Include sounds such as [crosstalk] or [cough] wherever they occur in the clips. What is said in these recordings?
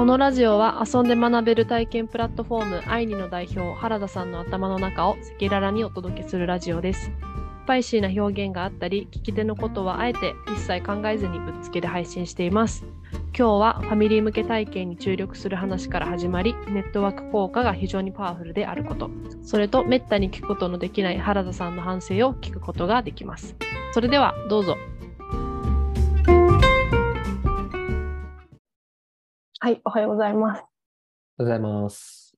このラジオは遊んで学べる体験プラットフォームアイニの代表原田さんの頭の中を赤裸々にお届けするラジオです。スパイシーな表現があったり、聞き手のことはあえて一切考えずにぶっつけで配信しています。今日はファミリー向け体験に注力する話から始まり、ネットワーク効果が非常にパワフルであること、それとめったに聞くことのできない原田さんの反省を聞くことができます。それではどうぞ。はい、おはようございます。おはようございます。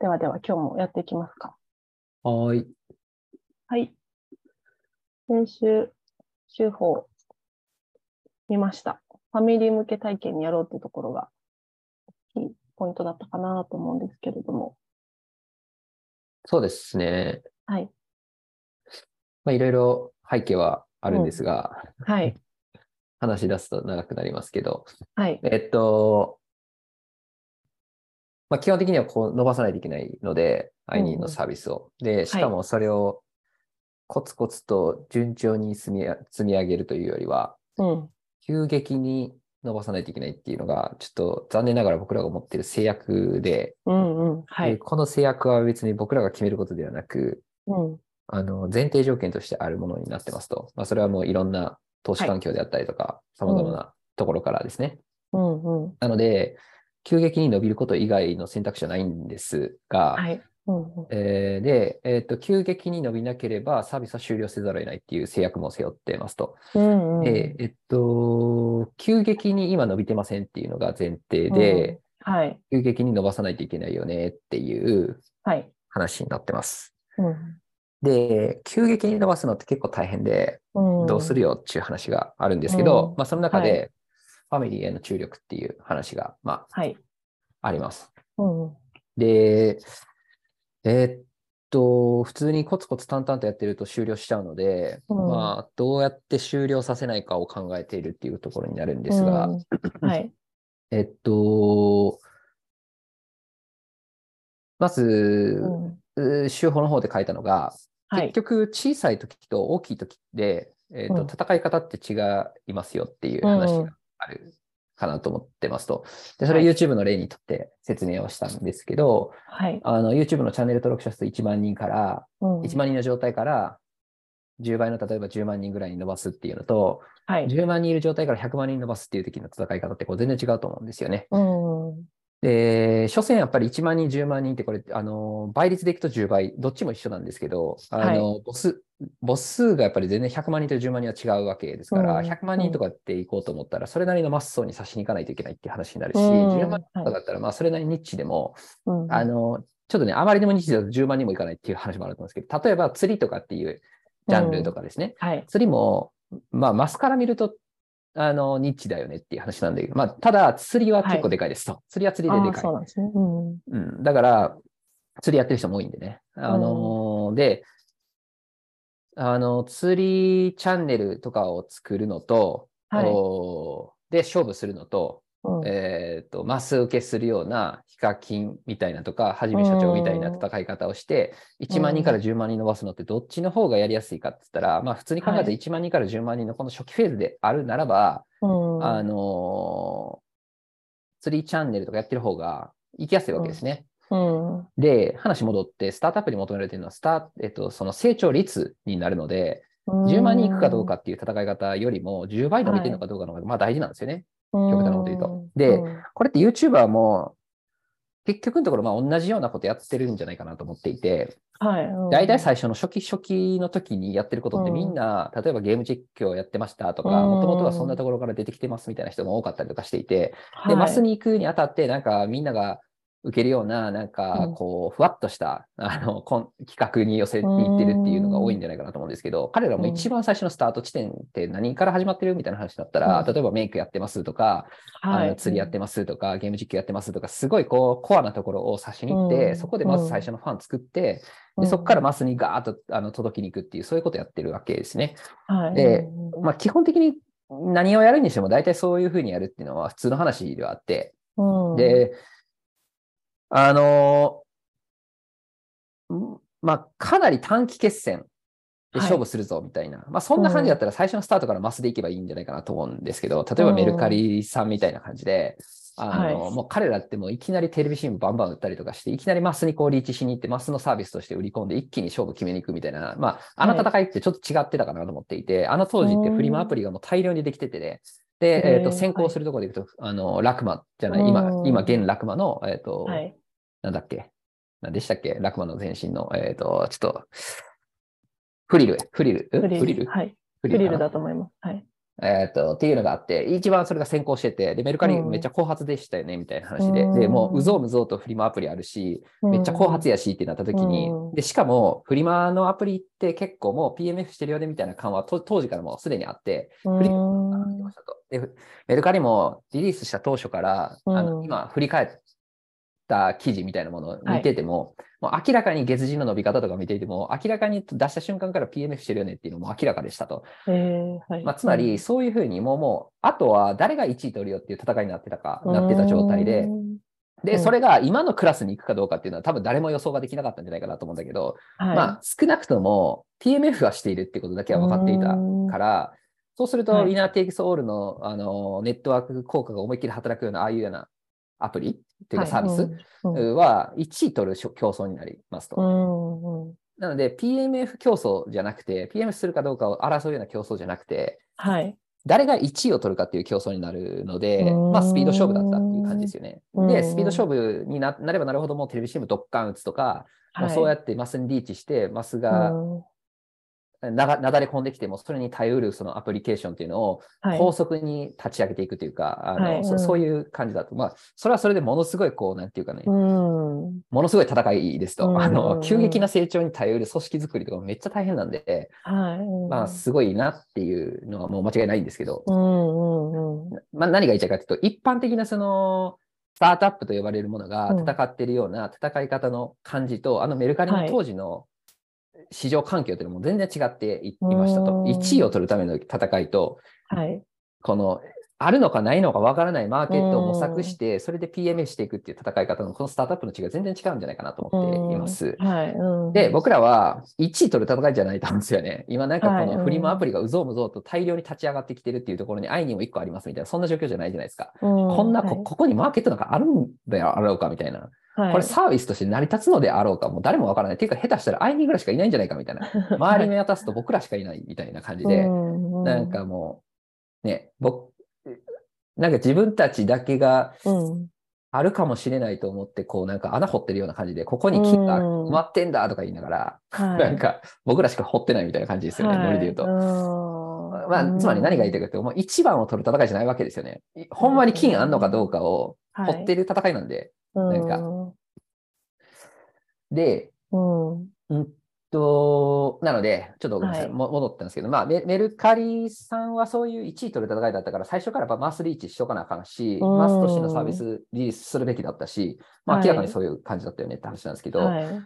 ではでは今日もやっていきますか。はーい。はい。先週、週報見ました。ファミリー向け体験にやろうっていうところが、大きいポイントだったかなと思うんですけれども。そうですね。はい。まあ、いろいろ背景はあるんですが、はい。話し出すと長くなりますけど、はい。えっと、まあ、基本的にはこう伸ばさないといけないので、うんうん i のサービスを。で、しかもそれをコツコツと順調に積み積み上げるというよりは、うん。急激に伸ばさないといけないっていうのが、ちょっと残念ながら僕らが持っている制約で、うんうん。はい。でこの制約は別に僕らが決めることではなく、うん。あの、前提条件としてあるものになってますと。まあ、それはもういろんな投資環境であったりとか、様々なところからですね。うんうん。なので、急激に伸びること以外の選択肢はないんですが、はい。うんうん。えーで、えっと、急激に伸びなければサービスは終了せざるを得ないっていう制約も背負ってますと。うんうん。で、えっと、急激に今伸びてませんっていうのが前提で、はい。急激に伸ばさないといけないよねっていうはい。話になってます。うんで、急激に伸ばすのって結構大変で、うん。どうするよっていう話があるんですけど、うんまあその中はで、ファミリーへの注力っていう話が、まはい。あ、あります。うんうん。で、えーっと、普通にコツコツ淡々とやってると終了しちゃうので、うんまあ、どうやって終了させないかを考えているっていうところになるんですが、うんはい。えっと、まず、うんう手法の方で書いたのが、はい結。局小さい時と大きい時で、えーとうん戦い方って違いますよっていう話があるかなと思ってますと。で、それ YouTube の例にとって説明をしたんですけど、はい。あの YouTube のチャンネル登録者数1万人から、うん1万人の状態から10倍の例えば10万人ぐらいに伸ばすっていうのと、はい。10万人いる状態から100万人伸ばすっていう時の戦い方ってこう全然違うと思うんですよね。うん。で、所詮やっぱり1万人、10万人ってこれ、あの、倍率でいくと10倍、どっちも一緒なんですけど、あの、母数、母数がやっぱり全然100万人と10万人は違うわけですから、うん。100万人とかっていこうと思ったら、それなりのマッソーに差しに行かないといけないっていう話になるし、うん。10万人とかだったら、まあ、それなりにニッチでも、うん。あの、ちょっとね、あまりにもニッチだと10万人もいかないっていう話もあると思うんですけど、例えば釣りとかっていうジャンルとかですね、はい。釣りも、まあ、マスから見ると、あの、ニッチだよねっていう話なんだけど、まあ、ただ、釣りは結構でかいですと。釣りは釣りででかいそう。なんですね。うん。うん。だから、釣りやってる人も多いんでね。あのーで、あの、釣りチャンネルとかを作るのと、はいで、勝負するのと、うんえっ、と、マス受けするようなヒカキンみたいなとか、はじめ社長みたいな戦い方をして、1万人から10万人伸ばすのってどっちの方がやりやすいかって言ったら、まあ普通に考えたらはい1万人から10万人のこの初期フェーズであるならば、うん。あのーチャンネルとかやってる方が行きやすいわけですね。うん。で、話戻って、スタートアップに求められているのは、スターえっと、その成長率になるので、10万人いくかどうかっていう戦い方よりも、10倍伸びてるのかどうかの方が、まあ大事なんですよね。うん、極端なこと言うとでうん。これって YouTuber も、結局のところ、まあ同じようなことやってるんじゃないかなと思っていて、はい。うん。大体最初の初期初期の時にやってることってうん。みんな、例えばゲーム実況やってましたとか、うん。もともとはそんなところから出てきてますみたいな人も多かったりとかしていて、で、はい。マスに行くにあたって、なんかみんなが受けるような、なんかうん。こう、ふわっとした、[laughs] あの、こん企画に寄せに行ってるっていうのが多いんじゃないかなと思うんですけど、彼らも一番最初のスタート地点って何から始まってるみたいな話だったら、うん。例えばメイクやってますとか、はい。あの釣りやってますとか、ゲーム実況やってますとか、すごいこう、コアなところを指しに行って、うん。そこでまず最初のファン作って、うん。でそこからマスにガーッとあの届きに行くっていう、そういうことやってるわけですね。はい。でうんまあ、基本的に何をやるにしても大体そういうふうにやるっていうのは普通の話ではあって、うん、で、あのんまあ、かなり短期決戦で、はい。勝負するぞみたいな。まあ、そんな感じだったら最初のスタートからマスでいけばいいんじゃないかなと思うんですけど、例えばメルカリさんみたいな感じで、あの、はい。もう彼らってもういきなりテレビ CM バンバン売ったりとかして、いきなりマスにこうリーチしに行って、マスのサービスとして売り込んで一気に勝負決めに行くみたいな、まあ、あの戦いってちょっと違ってたかなと思っていて、あの当時ってフリマアプリがもう大量にできててね、で、えっ、ー先行するところでいくと、あの、ラクマじゃない、今う、ん。今、現ラクマの、えっ、と、はい。なんだっけ？何でしたっけ？ラクマの前身の、えっ、と、ちょっと、フリル、フリル、ん？フリル。フリル？はい。フフリルだと思います。はい。えっ、と、っていうのがあって、一番それが先行してて、で、メルカリうん。めっちゃ後発でしたよね、みたいな話で、うん。で、もう、うぞうむぞうとフリマアプリあるし、めっちゃ後発やしってなった時に、うん。で、しかも、フリマのアプリって結構もう PMF してるよね、みたいな感はと当時からもうすでにあって、うん。フリうんましたと。でメルカリもリリースした当初から、あのうん。今振り返った記事みたいなものを見てても、もう明らかに月次の伸び方とか見ていても、明らかに出した瞬間から PMF してるよねっていうのも明らかでしたと。えーはい。まあ、つまり、そういうふうにもう、もう、あとは誰が1位取るよっていう戦いになってたか、なってた状態で、うんで、うん。それが今のクラスに行くかどうかっていうのは多分誰も予想ができなかったんじゃないかなと思うんだけど、はい。まあ、少なくとも PMF はしているってことだけは分かっていたから、そうすると、はい。ウィナーテイクスオールのあのネットワーク効果が思いっきり働くような、ああいうようなアプリっていうかサービスは1位取る競争になりますと。うんうんなので、PMF 競争じゃなくて、PMF するかどうかを争うような競争じゃなくて、はい。誰が1位を取るかっていう競争になるのでまあ、スピード勝負だったっていう感じですよね。うん。で、スピード勝負にななればなるほど、もうテレビ CM ドッカン打つとか、もうそうやってマスにリーチして、マスがうんなだれ込んできても、それに耐えうるそのアプリケーションっていうのをはい。高速に立ち上げていくというか、あのそそういう感じだと、まあ、それはそれでものすごい、こう、なんていうかね、うん。ものすごい戦いですと、うん。あの、急激な成長に耐えうる組織作りとかめっちゃ大変なんで、まあ、すごいなっていうのはもう間違いないんですけど、うん。まあ、何が言いたいかというと、一般的なその、スタートアップと呼ばれるものがうん。戦っているような戦い方の感じと、あのメルカリの当時の市場環境というのも全然違っていいましたと。うん1位を取るための戦いと、はい。この、あるのかないのかわからないマーケットを模索して、それで PMA していくっていう戦い方のこのスタートアップの違いは全然違うんじゃないかなと思っています。うんはい。うんで、僕らは1位取る戦いじゃないと思うんですよね。今なんかこはいのフリマアプリがうぞうむぞうと大量に立ち上がってきてるっていうところに愛にも1個ありますみたいな、そんな状況じゃないじゃないですか。ここんなこ、ここにマーケットなんかあるんだよ、あろうかみたいな。はい、これサービスとして成り立つのであろうか、もう誰もわからない。っていうか、下手したら愛にぐらいしかいないんじゃないかみたいな。[laughs] 周り見渡すと僕らしかいないみたいな感じで、なんかもう、ね、僕、なんか自分たちだけがうん、あるかもしれないと思って、こうなんか穴掘ってるような感じで、ここに金が埋まってんだとか言いながら、はい、なんか僕らしか掘ってないみたいな感じですよね、ノリで言うと。とまあ、つまり何が言いたいかというと、もう一番を取る戦いじゃないわけですよね。ほんまに金あんのかどうかを掘ってる戦いなんで。なんかで、うん、うんと、なので、ちょっとごめんなさい、はい。も戻ったんですけど、まあメ、メルカリさんはそういう1位取る戦いだったから、最初からやっぱマスリーチしとかなあかんし、うん。マスとしてのサービスリリースするべきだったし、まあ、はい。明らかにそういう感じだったよねって話なんですけど、はい、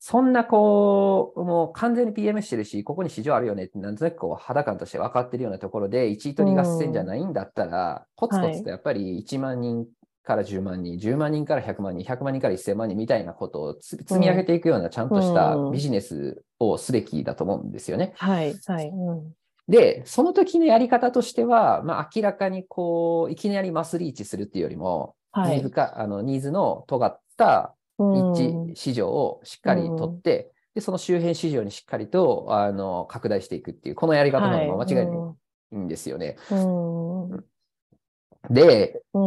そんなこう、もう完全に PM してるし、ここに市場あるよねって、なんとなくこう肌感として分かってるようなところで、1位取り合戦じゃないんだったら、コツコツとやっぱり1万人から10万人、10万人から100万人、100万人から1000万人みたいなことをつ積み上げていくようなちゃんとしたうんビジネスをすべきだと思うんですよね。はい、はい、うん、で、その時のやり方としては、まあ、明らかにこう、いきなりマスリーチするっていうよりも、はい。ニーズ、かあのニーズの尖ったうん。一致市場をしっかり取って、でその周辺市場にしっかりとあの拡大していくっていう、このやり方の方が間違いないんですよね。うん、うんで、う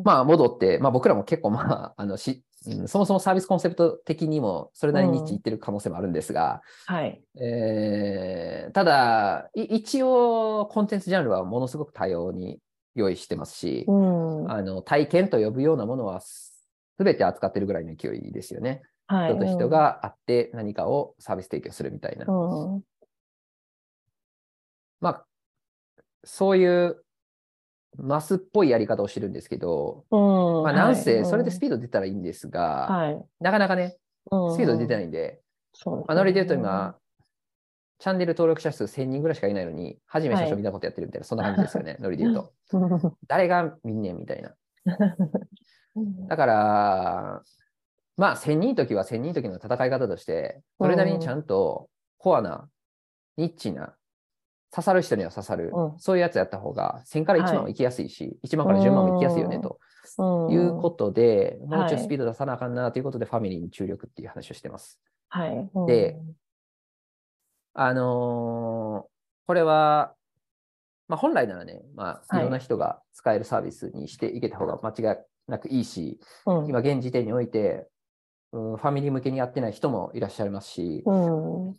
ん、まあ戻って、まあ僕らも結構まあ、あのし、うんそもそもサービスコンセプト的にもそれなりにいってる可能性もあるんですが、はい、えーただ、い一応コンテンツジャンルはものすごく多様に用意してますし、うん、あの体験と呼ぶようなものは全て扱ってるぐらいの勢いですよね。はい、人と人が会って何かをサービス提供するみたいな。うん、うん、まあ、そういうマスっぽいやり方をしてるんですけど、うん、まあ、なんせはい。それでスピード出たらいいんですが、はい、なかなかね、うん。スピード出てないんで、そうですね。まあ、ノリで言うと今、チャンネル登録者数1000人ぐらいしかいないのに、初め最初みんなことやってるみたいな、そんな感じですよね、[laughs] ノリで言うと。[laughs] 誰が見んねんみたいな。だから、まあ、1000人の時は1000人の時の戦い方として、それなりにちゃんとコアなニッチな、刺さる人には刺さる、うん。そういうやつやった方が、1000から1万ははいきやすいし、1万から10万もいきやすいよね、とうん。いうことで、もうちょはいい。スピード出さなあかんなということで、ファミリーに注力っていう話をしてます。はい。うん。で、あのーこれは、まあ、本来ならね、まあ、はい。いろんな人が使えるサービスにしていけた方が間違いなくいいし、うん。今現時点において、うんファミリー向けにやってない人もいらっしゃいますし、うん、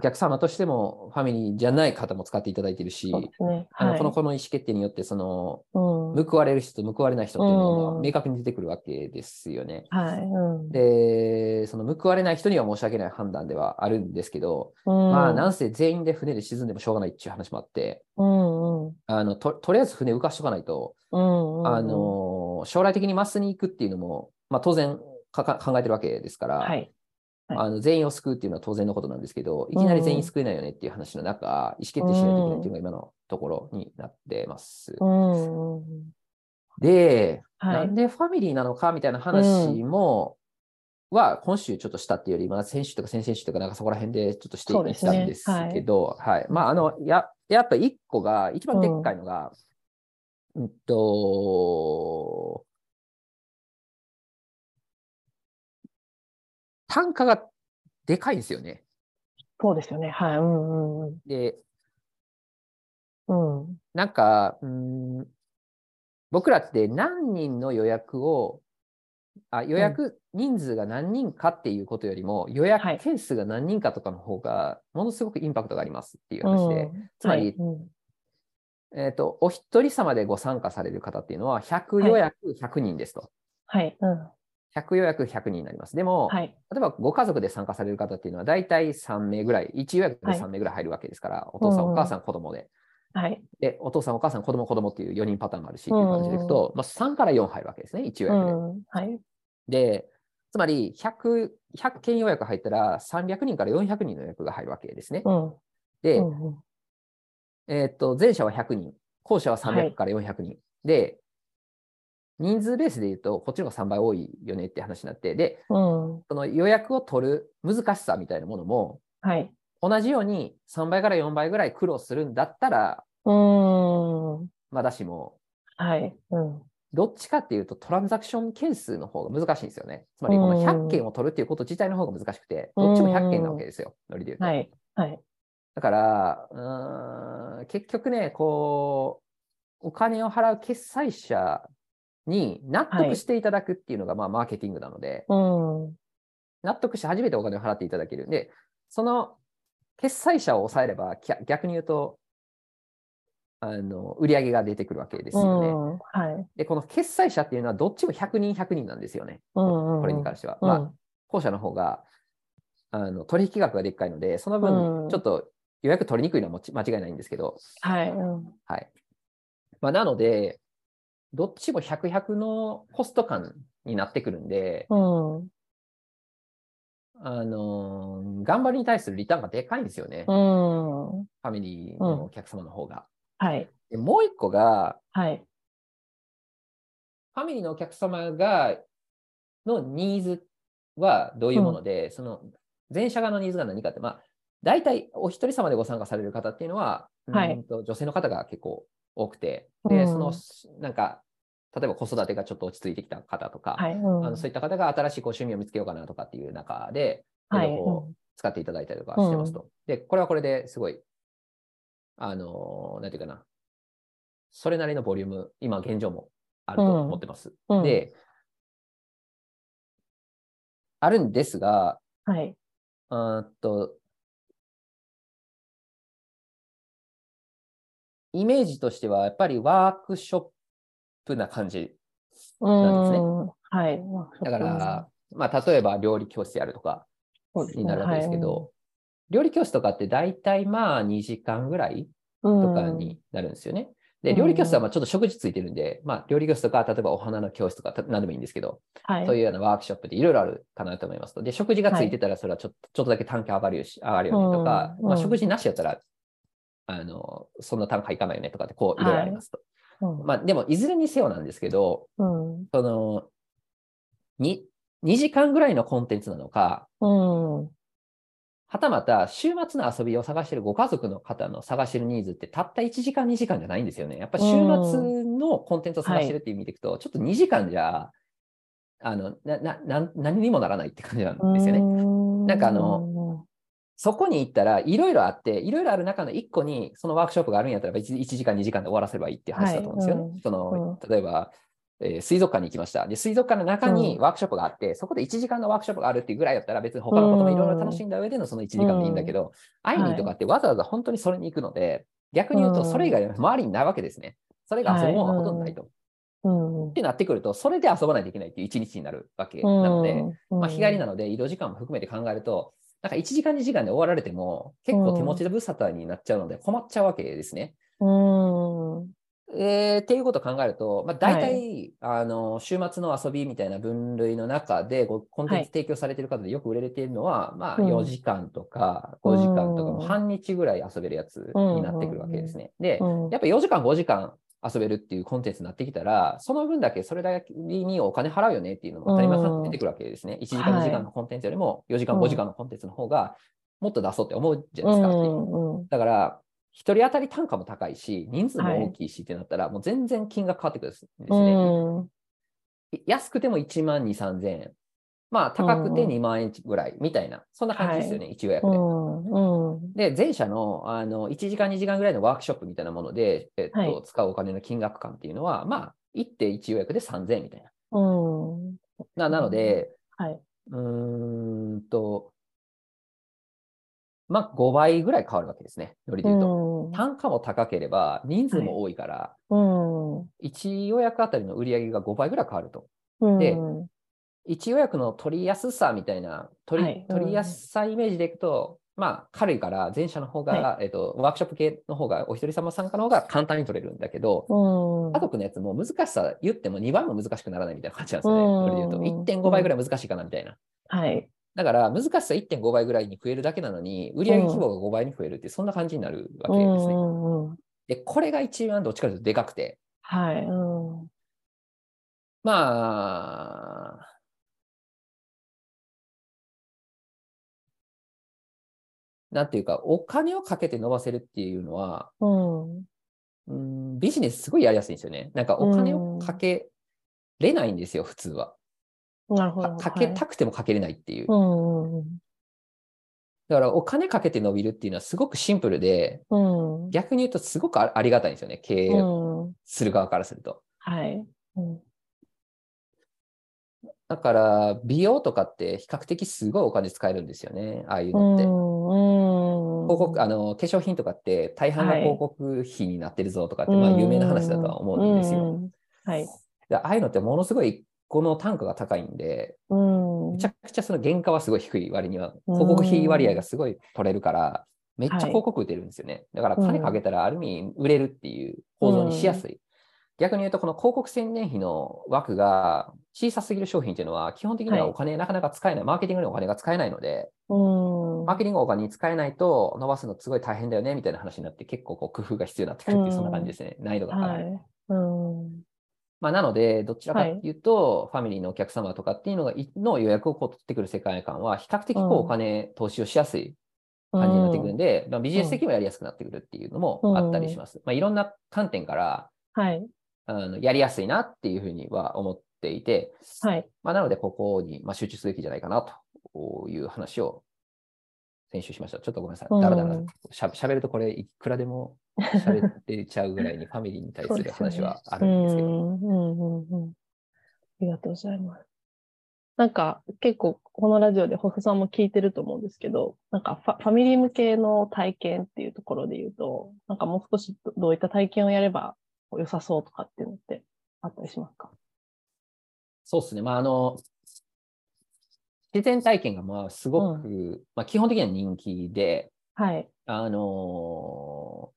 お客様としてもファミリーじゃない方も使っていただいているし、そうですね。あのはいこのこの意思決定によって、その、うん、報われる人と報われない人っていうのがうん明確に出てくるわけですよね。はい。うん、で、その報われない人には申し訳ない判断ではあるんですけど、うん、まあ、なんせ全員で船で沈んでもしょうがないっていう話もあって、うん、うん、あのととりあえず船浮かしとかないと、うん、あの将来的にマスに行くっていうのも、まあ、当然考えてるわけですから、はい。はい。あの全員を救うっていうのは当然のことなんですけど、いきなり全員救えないよねっていう話の中、意思決定しないといけないっていうのが今のところになってます。うん、うんで、はい。なんでファミリーなのかみたいな話も、は今週ちょっとしたっていうより、まあ、先週とか先々週とかなんかそこら辺でちょっとしていたんですけど、はい。まあ、あの、や、やっぱ一個が、一番でっかいのが、うんと、単価がでかいんですよね。そうですよね。はい。うん、うん、で、うん。なんか、うーん、僕らって何人の予約を、あ予約人数が何人かっていうことよりも、予はい約件数が何人かとかの方が、ものすごくインパクトがありますっていううん話で、つまりはいうんえっと、お一人様でご参加される方っていうのは、100予約100人ですと。はい。うん。100予約100人になります。でも、はい。例えばご家族で参加される方っていうのは、大体3名ぐらい、1予約で3名ぐらい入るわけですから、お父さん、うんお母さん、子供で。はい。で、お父さん、お母さん、子供、子供っていう4人パターンもあるし、っていう感じでいくと、まあ、3から4入るわけですね、1予う約で。ん。はい。で、つまり100、100件予約入ったら、300人から400人の予約が入るわけですね。うん。で、うんうんえーっと、前者は100人、後者ははい300から400人。で、人数ベースで言うと、こっちの方が3倍多いよねって話になって、で、うん。その予約を取る難しさみたいなものも、はい。同じように3倍から4倍ぐらい苦労するんだったら、うん。まだしも、はい。うん。どっちかっていうと、トランザクション件数の方が難しいんですよね。つまり、この100件を取るっていうこと自体の方が難しくて、どっちも100件なわけですよ、ノリで言うと。はい。はい。だから、うーん結局ね、こう、お金を払う決済者に納得していただくっていうのが、まあ、マーケティングなので、うん。納得して初めてお金を払っていただける。で、その決済者を抑えれば、逆に言うと、あの、売り上げが出てくるわけですうよね。ん。はい。で、この決済者っていうのは、どっちも100人100人なんですよね。うん。これに関しては。うんまあ、後者の方が、あの、取引額がでっかいので、そのう分、んちょっと予約取りにくいのはもち間違いないんですけど、はい。うん。はい。まあ、なので、どっちも100、100のコスト感になってくるんで、うん。あのー頑張りに対するリターンがでかいんですよね。フうん。ァミリーのお客様の方が。はい。でもう一個が、はい。ファミリーのお客様が、のニーズはどういうもので、その前者側のニーズが何かって、まあ、大体お一人様でご参加される方っていうのは、はいうんと女性の方が結構多くて、で、うんその、なんか、例えば子育てがちょっと落ち着いてきた方とか、はい。うん。あのそういった方が新しいこう趣味を見つけようかなとかっていう中で、はいこう使っていただいたりとかしてますと。で、これはこれですごい、あのーなんていうかな、それなりのボリューム、今現状もあると思ってます。うん、で、あるんですが、はい。うーんと、イメージとしては、やっぱりワークショップな感じ。なんですね。うん。はい。だから、まあ、例えば料理教室やるとかになるわけですけど、料理教室とかって大体まあ2時間ぐらいはいとかになるんですよね。で、うん。料理教室はまあちょっと食事ついてるんで、まあ料理教室とか、例えばお花の教室とか、た何でもいいんですけど、はい、そういうようなワークショップでいろいろあるかなと思います。と。で、食事がついてたら、それはちょっと,、ちょっとだけ単価上がるよし上がるよねとか、うん。まあ、食事なしやったら、あの、そんな単価いかないよねとかって、こう、いろいろありますと。うんまあ、でも、いずれにせよなんですけど、うんその、に、2時間ぐらいのコンテンツなのか、うんはたまた、週末の遊びを探しているご家族の方の探しているニーズって、たった1時間、2時間じゃないんですよね。やっぱ週末のコンテンツを探してるっていう意味でいくと、ちょっと2時間じゃ、あのななな何にもならないって感じなんですよね。なんかあの、そこに行ったらいろいろあって、いろいろある中の1個にそのワークショップがあるんやったら 1, 1時間、2時間で終わらせればいいってい。う話だと思うんですよね。はいその例えば、えー、水族館に行きました。で、水族館の中にワークショップがあって、うん、そこで1時間のワークショップがあるっていうぐらいだったら別に他のこともいろいろ楽しんだ上でのその1時間でいいんだけど、会いにとかってわざわざ本当にそれに行くので、逆に言うとそれ以外周りにないわけですね。それが遊ぶものはほとんどないと。うん、ってなってくると、それで遊ばないといけないっていう一日になるわけなので、うん、まあ、日帰りなので移動時間も含めて考えると、なんか1時間、2時間で終わられても、結構手持ちでぶさたになっちゃうので困っちゃうわけですね。うん。えー、っていうことを考えると、まあ、大体、はい、あの週末の遊びみたいな分類の中でコンテンツ提供されている方でよく売れているのは、はい、まあ、4時間とか5時間とか、も半日ぐらい遊べるやつになってくるわけですね。で、やっぱ4時間、5時間遊べるっていうコンテンツになってきたら、その分だけそれだけにお金払うよねっていうのも当たり前に出てくるわけですね。1時間、2時間のコンテンツよりも4時間、5時間のコンテンツの方がもっと出そうって思うじゃないですか。だから、1人当たり単価も高いし、人数も大きいしってなったら、もう全然金額変わってくるんですね。安くても1万2、3000円。まあ、高くて2万円ぐらいみたいな、そんな感じですよね、はい、1予約で。うん、で、前者のあの1時間、2時間ぐらいのワークショップみたいなもので、えっと、はい、使うお金の金額感っていうのは、まあ、1.1予約で3000円みたいな。うん、ななので、はい、うんと、まあ、5倍ぐらい変わるわけですね、よりで言うと。単価も高ければ、人数も多いから、はい、1予約あたりの売り上げが5倍ぐらい変わると。で、一予約の取りやすさみたいな、取りはい、取りやすさイメージでいくと、まあ、軽いから前者の方が、はい、えっと、ワークショップ系の方が、お一人様参加の方が簡単に取れるんだけど、家族のやつも難しさ言っても2倍も難しくならないみたいな感じなんですよね。それで言うと、1.5倍ぐらい難しいかなみたいな。はい。だから、難しさ1.5倍ぐらいに増えるだけなのに、売上規模が5倍に増えるって、そんな感じになるわけですね。で、これが一番どっちかというとでかくて。はい。まあ、なんていうか、お金をかけて伸ばせるっていうのは、うん、うんビジネスすごいやりやすいんですよね。なんかお金をかけれないんですよ、普通は。なるほど。かけたくてもかけれないっていう。だからお金かけて伸びるっていうのはすごくシンプルで、うん、逆に言うとすごくありがたいんですよね、経営する側からすると。はい。うんだから、美容とかって比較的すごいお金使えるんですよね、ああいうのって。広告、あの、化粧品とかって大半が広告費になってるぞとかって、はい、まあ有名な話だとは思うんですよ。はい。ああいうのってものすごいこの単価が高いんで、めちゃくちゃその原価はすごい低い割には、広告費割合がすごい取れるから、めっちゃ広告打てるんですよね。だから金かけたらある意味売れるっていう構造にしやすい。逆に言うと、この広告宣伝費の枠が小さすぎる商品っていうのは、基本的にはお金なかなか使えない、マーケティングにお金が使えないので、マーケティングお金に使えないと伸ばすのすごい大変だよねみたいな話になって、結構こう工夫が必要になってくるっていう、そんな感じですね。難易度が高い。まあ、なので、どちらかというと、はい、ファミリーのお客様とかっていうのがの予約をこう取ってくる世界観は、比較的こうお金、投資をしやすい感じになってくるんで、まあ、ビジネス的にもやりやすくなってくるっていうのもあったりします。まあ、いろんな観点から、はい、あのやりやすいなっていうふうには思っていて、はいまあ、なので、ここに、まあ、集中すべきじゃないかなという話を先週しました。ちょっとごめんなさい。だらだらしゃしゃべるとこれいくらでもしゃべってちゃうぐらいに [laughs] ファミリーに対する話はあるんですけど。うんうんうん、ありがとうございます。なんか結構このラジオでホフさんも聞いてると思うんですけど、なんかファファミリー向けの体験っていうところで言うと、なんかもう少しどういった体験をやれば良さそうとかっていうのってあったりしますか？そうですね。まあ、あの、自然体験がまあすごく、うん、まあ、基本的には人気で、はい。あの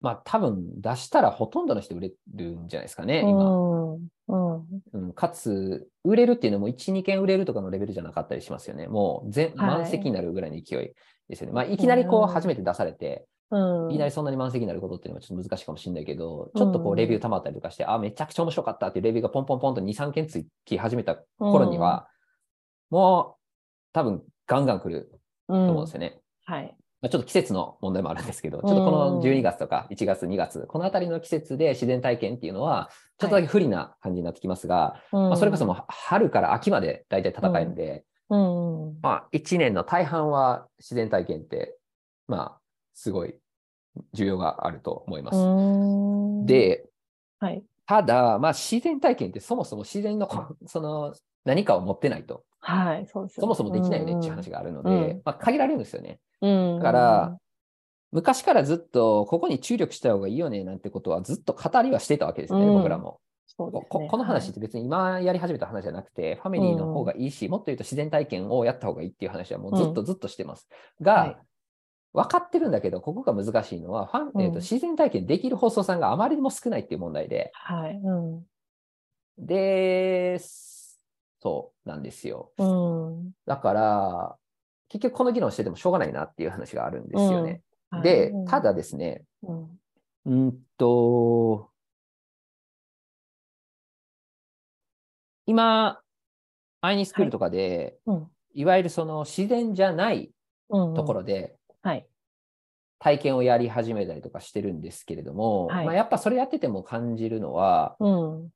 まあ多分出したらほとんどの人売れるんじゃないですかね、今。うんうん、かつ、売れるっていうのも1、2件売れるとかのレベルじゃなかったりしますよね。もう全、満席になるぐらいの勢いですよね。まあ、いきなりこう初めて出されて、うん。いきなりそんなに満席になることっていうのはちょっと難しいかもしれないけど、ちょっとこうレビュー溜まったりとかして、あ、めちゃくちゃ面白かったっていうレビューがポンポンポンと2、3件つき始めた頃には、もう多分ガンガン来るうん、と思うんですよね。はい。まあ、ちょっと季節の問題もあるんですけど、ちょっとこの12月とか1月、2月、このあたりの季節で自然体験っていうのは、ちょっとだけ不利な感じになってきますが、まあ、それこそもう春から秋まで大体戦えるんで、うん、うん。まあ、1年の大半は自然体験って、まあ、すごい需要があると思います。うん、で、はい。ただ、まあ、自然体験ってそもそも自然のこ [laughs] その何かを持ってないと、はい、そうですよそもそもできないよねっていう話があるので、うんまあ、限られるんですよね。うん、だから、昔からずっとここに注力した方がいいよねなんてことはずっと語りはしてたわけですね、うん僕らも。そうですねここの話って別に今やり始めた話じゃなくて、ファミリーの方がいいし、もっと言うと自然体験をやった方がいいっていう話はもうずっとずっとしてます。が、はい分かってるんだけど、ここが難しいのは、ファンえーとうん自然体験できる放送さんがあまりにも少ないっていう問題で、はい。うん。で、そうなんですよ。うん。だから、結局この議論しててもしょうがないなっていう話があるんですよね。はいでうん、ただですね、うん。うんと、今、アイニスクールとかで、うん。いわゆるその自然じゃないうん。ところではい。体験をやり始めたりとかしてるんですけれども、はいまあ、やっぱそれやってても感じるのは、うん。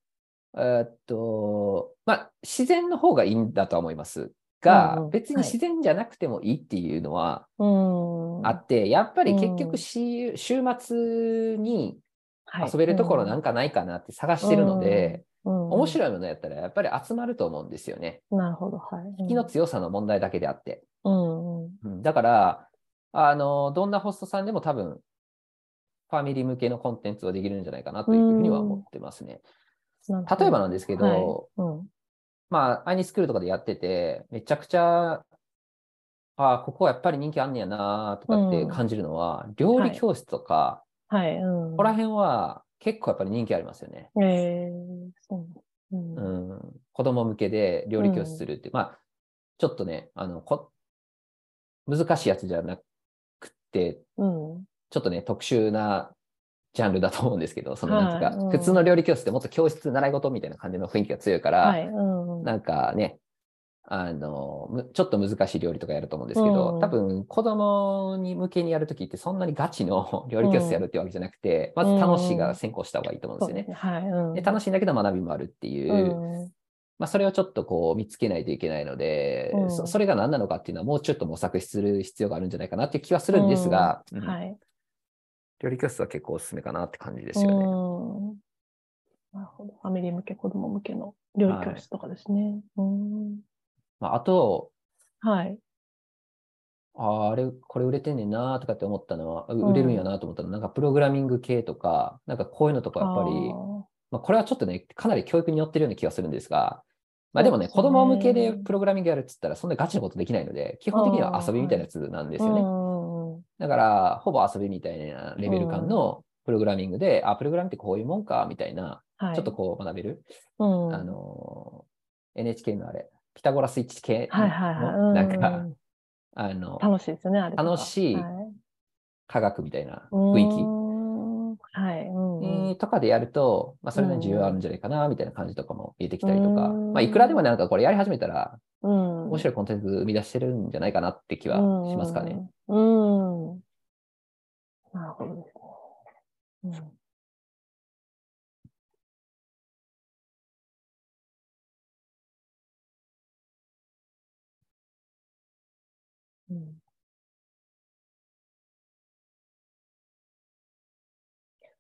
えーっと、まあ、自然の方がいいんだとは思いますが、うんうん別に自然じゃなくてもいいっていうのはうん。あって、やっぱり結うん局し、週末にはい遊べるところなんかないかなって探してるので、うん、面い。白いものやったらやっぱり集まると思うんですよね。なるほど。はい。引きの強さの問題だけであって。うん。うん。うんだから、あの、どんなホストさんでも多分、ファミリー向けのコンテンツはできるんじゃないかなというふうには思ってますね。例えばなんですけど、はいうん。まあ、アイニスクールとかでやってて、めちゃくちゃ、ああ、ここはやっぱり人気あんねやなとかって感じるのは、料理教室とか、はい。うん。ここら辺は結構やっぱり人気ありますよね。えー、そう。うん。うん、子供向けで料理教室するって、まあ、ちょっとね、あの、こ難しいやつじゃなくて、うん。ちょっとね、特殊なジャンルだと思うんですけど、そのなんか、はいうん普通の料理教室ってもっと教室習い事みたいな感じの雰囲気が強いから、はい。うん。なんかね、あの、むちょっと難しい料理とかやると思うんですけど、うん多分子供に向けにやるときってそんなにガチの料理教室やるってわけじゃなくて、まず楽しいが先行した方がいいと思うんですよね。はい。うん。で楽しいんだけど学びもあるっていう、うん。まあ、それをちょっとこう見つけないといけないので、うんそそれが何なのかっていうのはもうちょっと模索する必要があるんじゃないかなっていう気はするんですが、うんはい。料理教室は結構おすすめかなって感じですよね。うん。なるほど。ファミリー向け、子供向けの料理教室とかですね。うん。まあ、あと、はい。あーあれ、これ売れてんねんなとかって思ったのは、う売れるんやなと思ったのは、なんかプログラミング系とか、なんかこういうのとかやっぱり、まあ、これはちょっとね、かなり教育によってるような気がするんですが、まあでもね、ね子供向けでプログラミングやるっつったら、そんなガチなことできないので、基本的には遊びみたいなやつなんですよね。うん。だから、ほぼ遊びみたいなレベル感のプログラミングで、あ、プログラミングってこういうもんか、みたいな、はい。ちょっとこう学べる、うん、あの、NHK のあれ、ピタゴラスイッチ系。の、なんか、うんあの、楽しいですよね、あれ。楽しいはい科学みたいな雰囲気。はい。とかでやると、まあ、それなりに需要あるんじゃないかな、みたいな感じとかも見えてきたりとか、うんまあ、いくらでもなんかこれやり始めたら、うん。面白いコンテンツ生み出してるんじゃないかなって気はしますかね。うん。うん。なるほどですね。うん。うん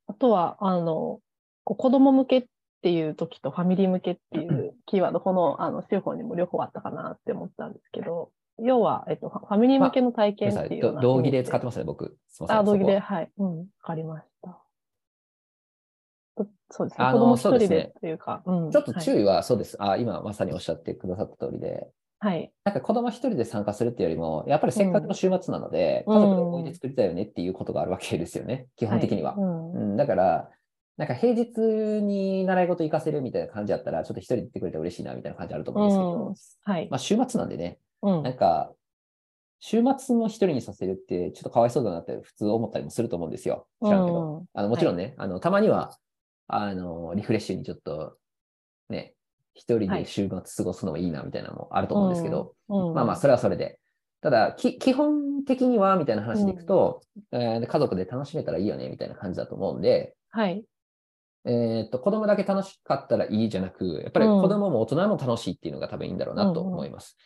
あとは、あの、子供向けっていう時とファミリー向けっていうキーワード、この、あの、資料にも両方あったかなって思ったんですけど、要は、えっと、ファミリー向けの体。験っていうようなど道義で使ってまますね、僕。す。あ、道義で、ははい。うん、わかりました。とそうですね。あの子供一人そうですねでというか、うん。ちょっとはい注意は、そうです。あ、今まさにおっしゃってくださった通りで、はい。なんか子供一人で参加するっていうよりも、やっぱりせっかくの週末なので、うん家族で思い出作りたいよねっていうことがあるわけですよね、基本的には。いうんうん、だから、なんか平日に習い事行かせるみたいな感じだったら、ちょっと一人で行ってくれて嬉しいなみたいな感じあると思うんですけど、うんはい。まあ週末なんでね、うんなんか、週末の一人にさせるって、ちょっとかわいそうだなって普通思ったりもすると思うんですよ。知らんけど。うんあのもちろんね、あのたまには、あの、リフレッシュにちょっと、ね、一人はいで週末過ごすのもいいなみたいなのもあると思うんですけど、うんまあまあ、それはそれで。ただ、き基本的にはみたいな話でいくと、えー家族で楽しめたらいいよねみたいな感じだと思うんで、はい。えーっと、子供だけ楽しかったらいいじゃなく、やっぱりうん子供も大人も楽しいっていうのが多分いいんだろうなと思います。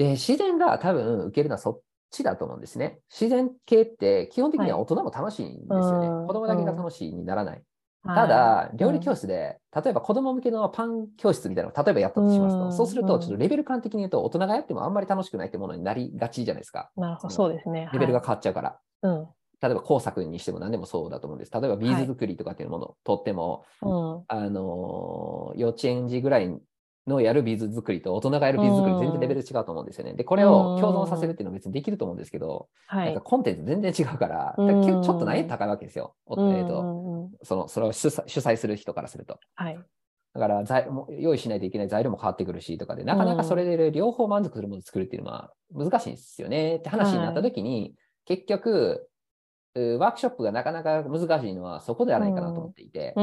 自然が多分受けるのはそっちだと思うんですね。自然系って基本的には大人も楽しいんですよね。うん子供だけが楽しいにならない。はいただ、料理教室で、例えば子供向けのパン教室みたいなのを例えばやったとしますと、うんそうすると、ちょっとレベル感的に言うと、大人がやってもあんまり楽しくないってものになりがちじゃないですか。なるほど、そうですね。レベルがはい変わっちゃうから。うん。例えば工作にしても何でもそうだと思うんです。例えばビーズ作りとかっていうものをとっても、うん。あのー幼稚園児ぐらいのやるビーズ作りと大人がやるビーズ作り、うん全然レベル違うと思うんですよね。で、これを共存させるっていうのは別にできると思うんですけど、はいなんか。コンテンツ全然違うから、からちょっと難易度高いわけですよ。えーとそのそれを主催する人からすると。はい。だから材も用意しないといけない材料も変わってくるしとかで、なかなかそれで両方満足するものを作るっていうのは難しいんですよねって話になった時に、結局、うワークショップがなかなか難しいのはそこではないかなと思っていて、うん。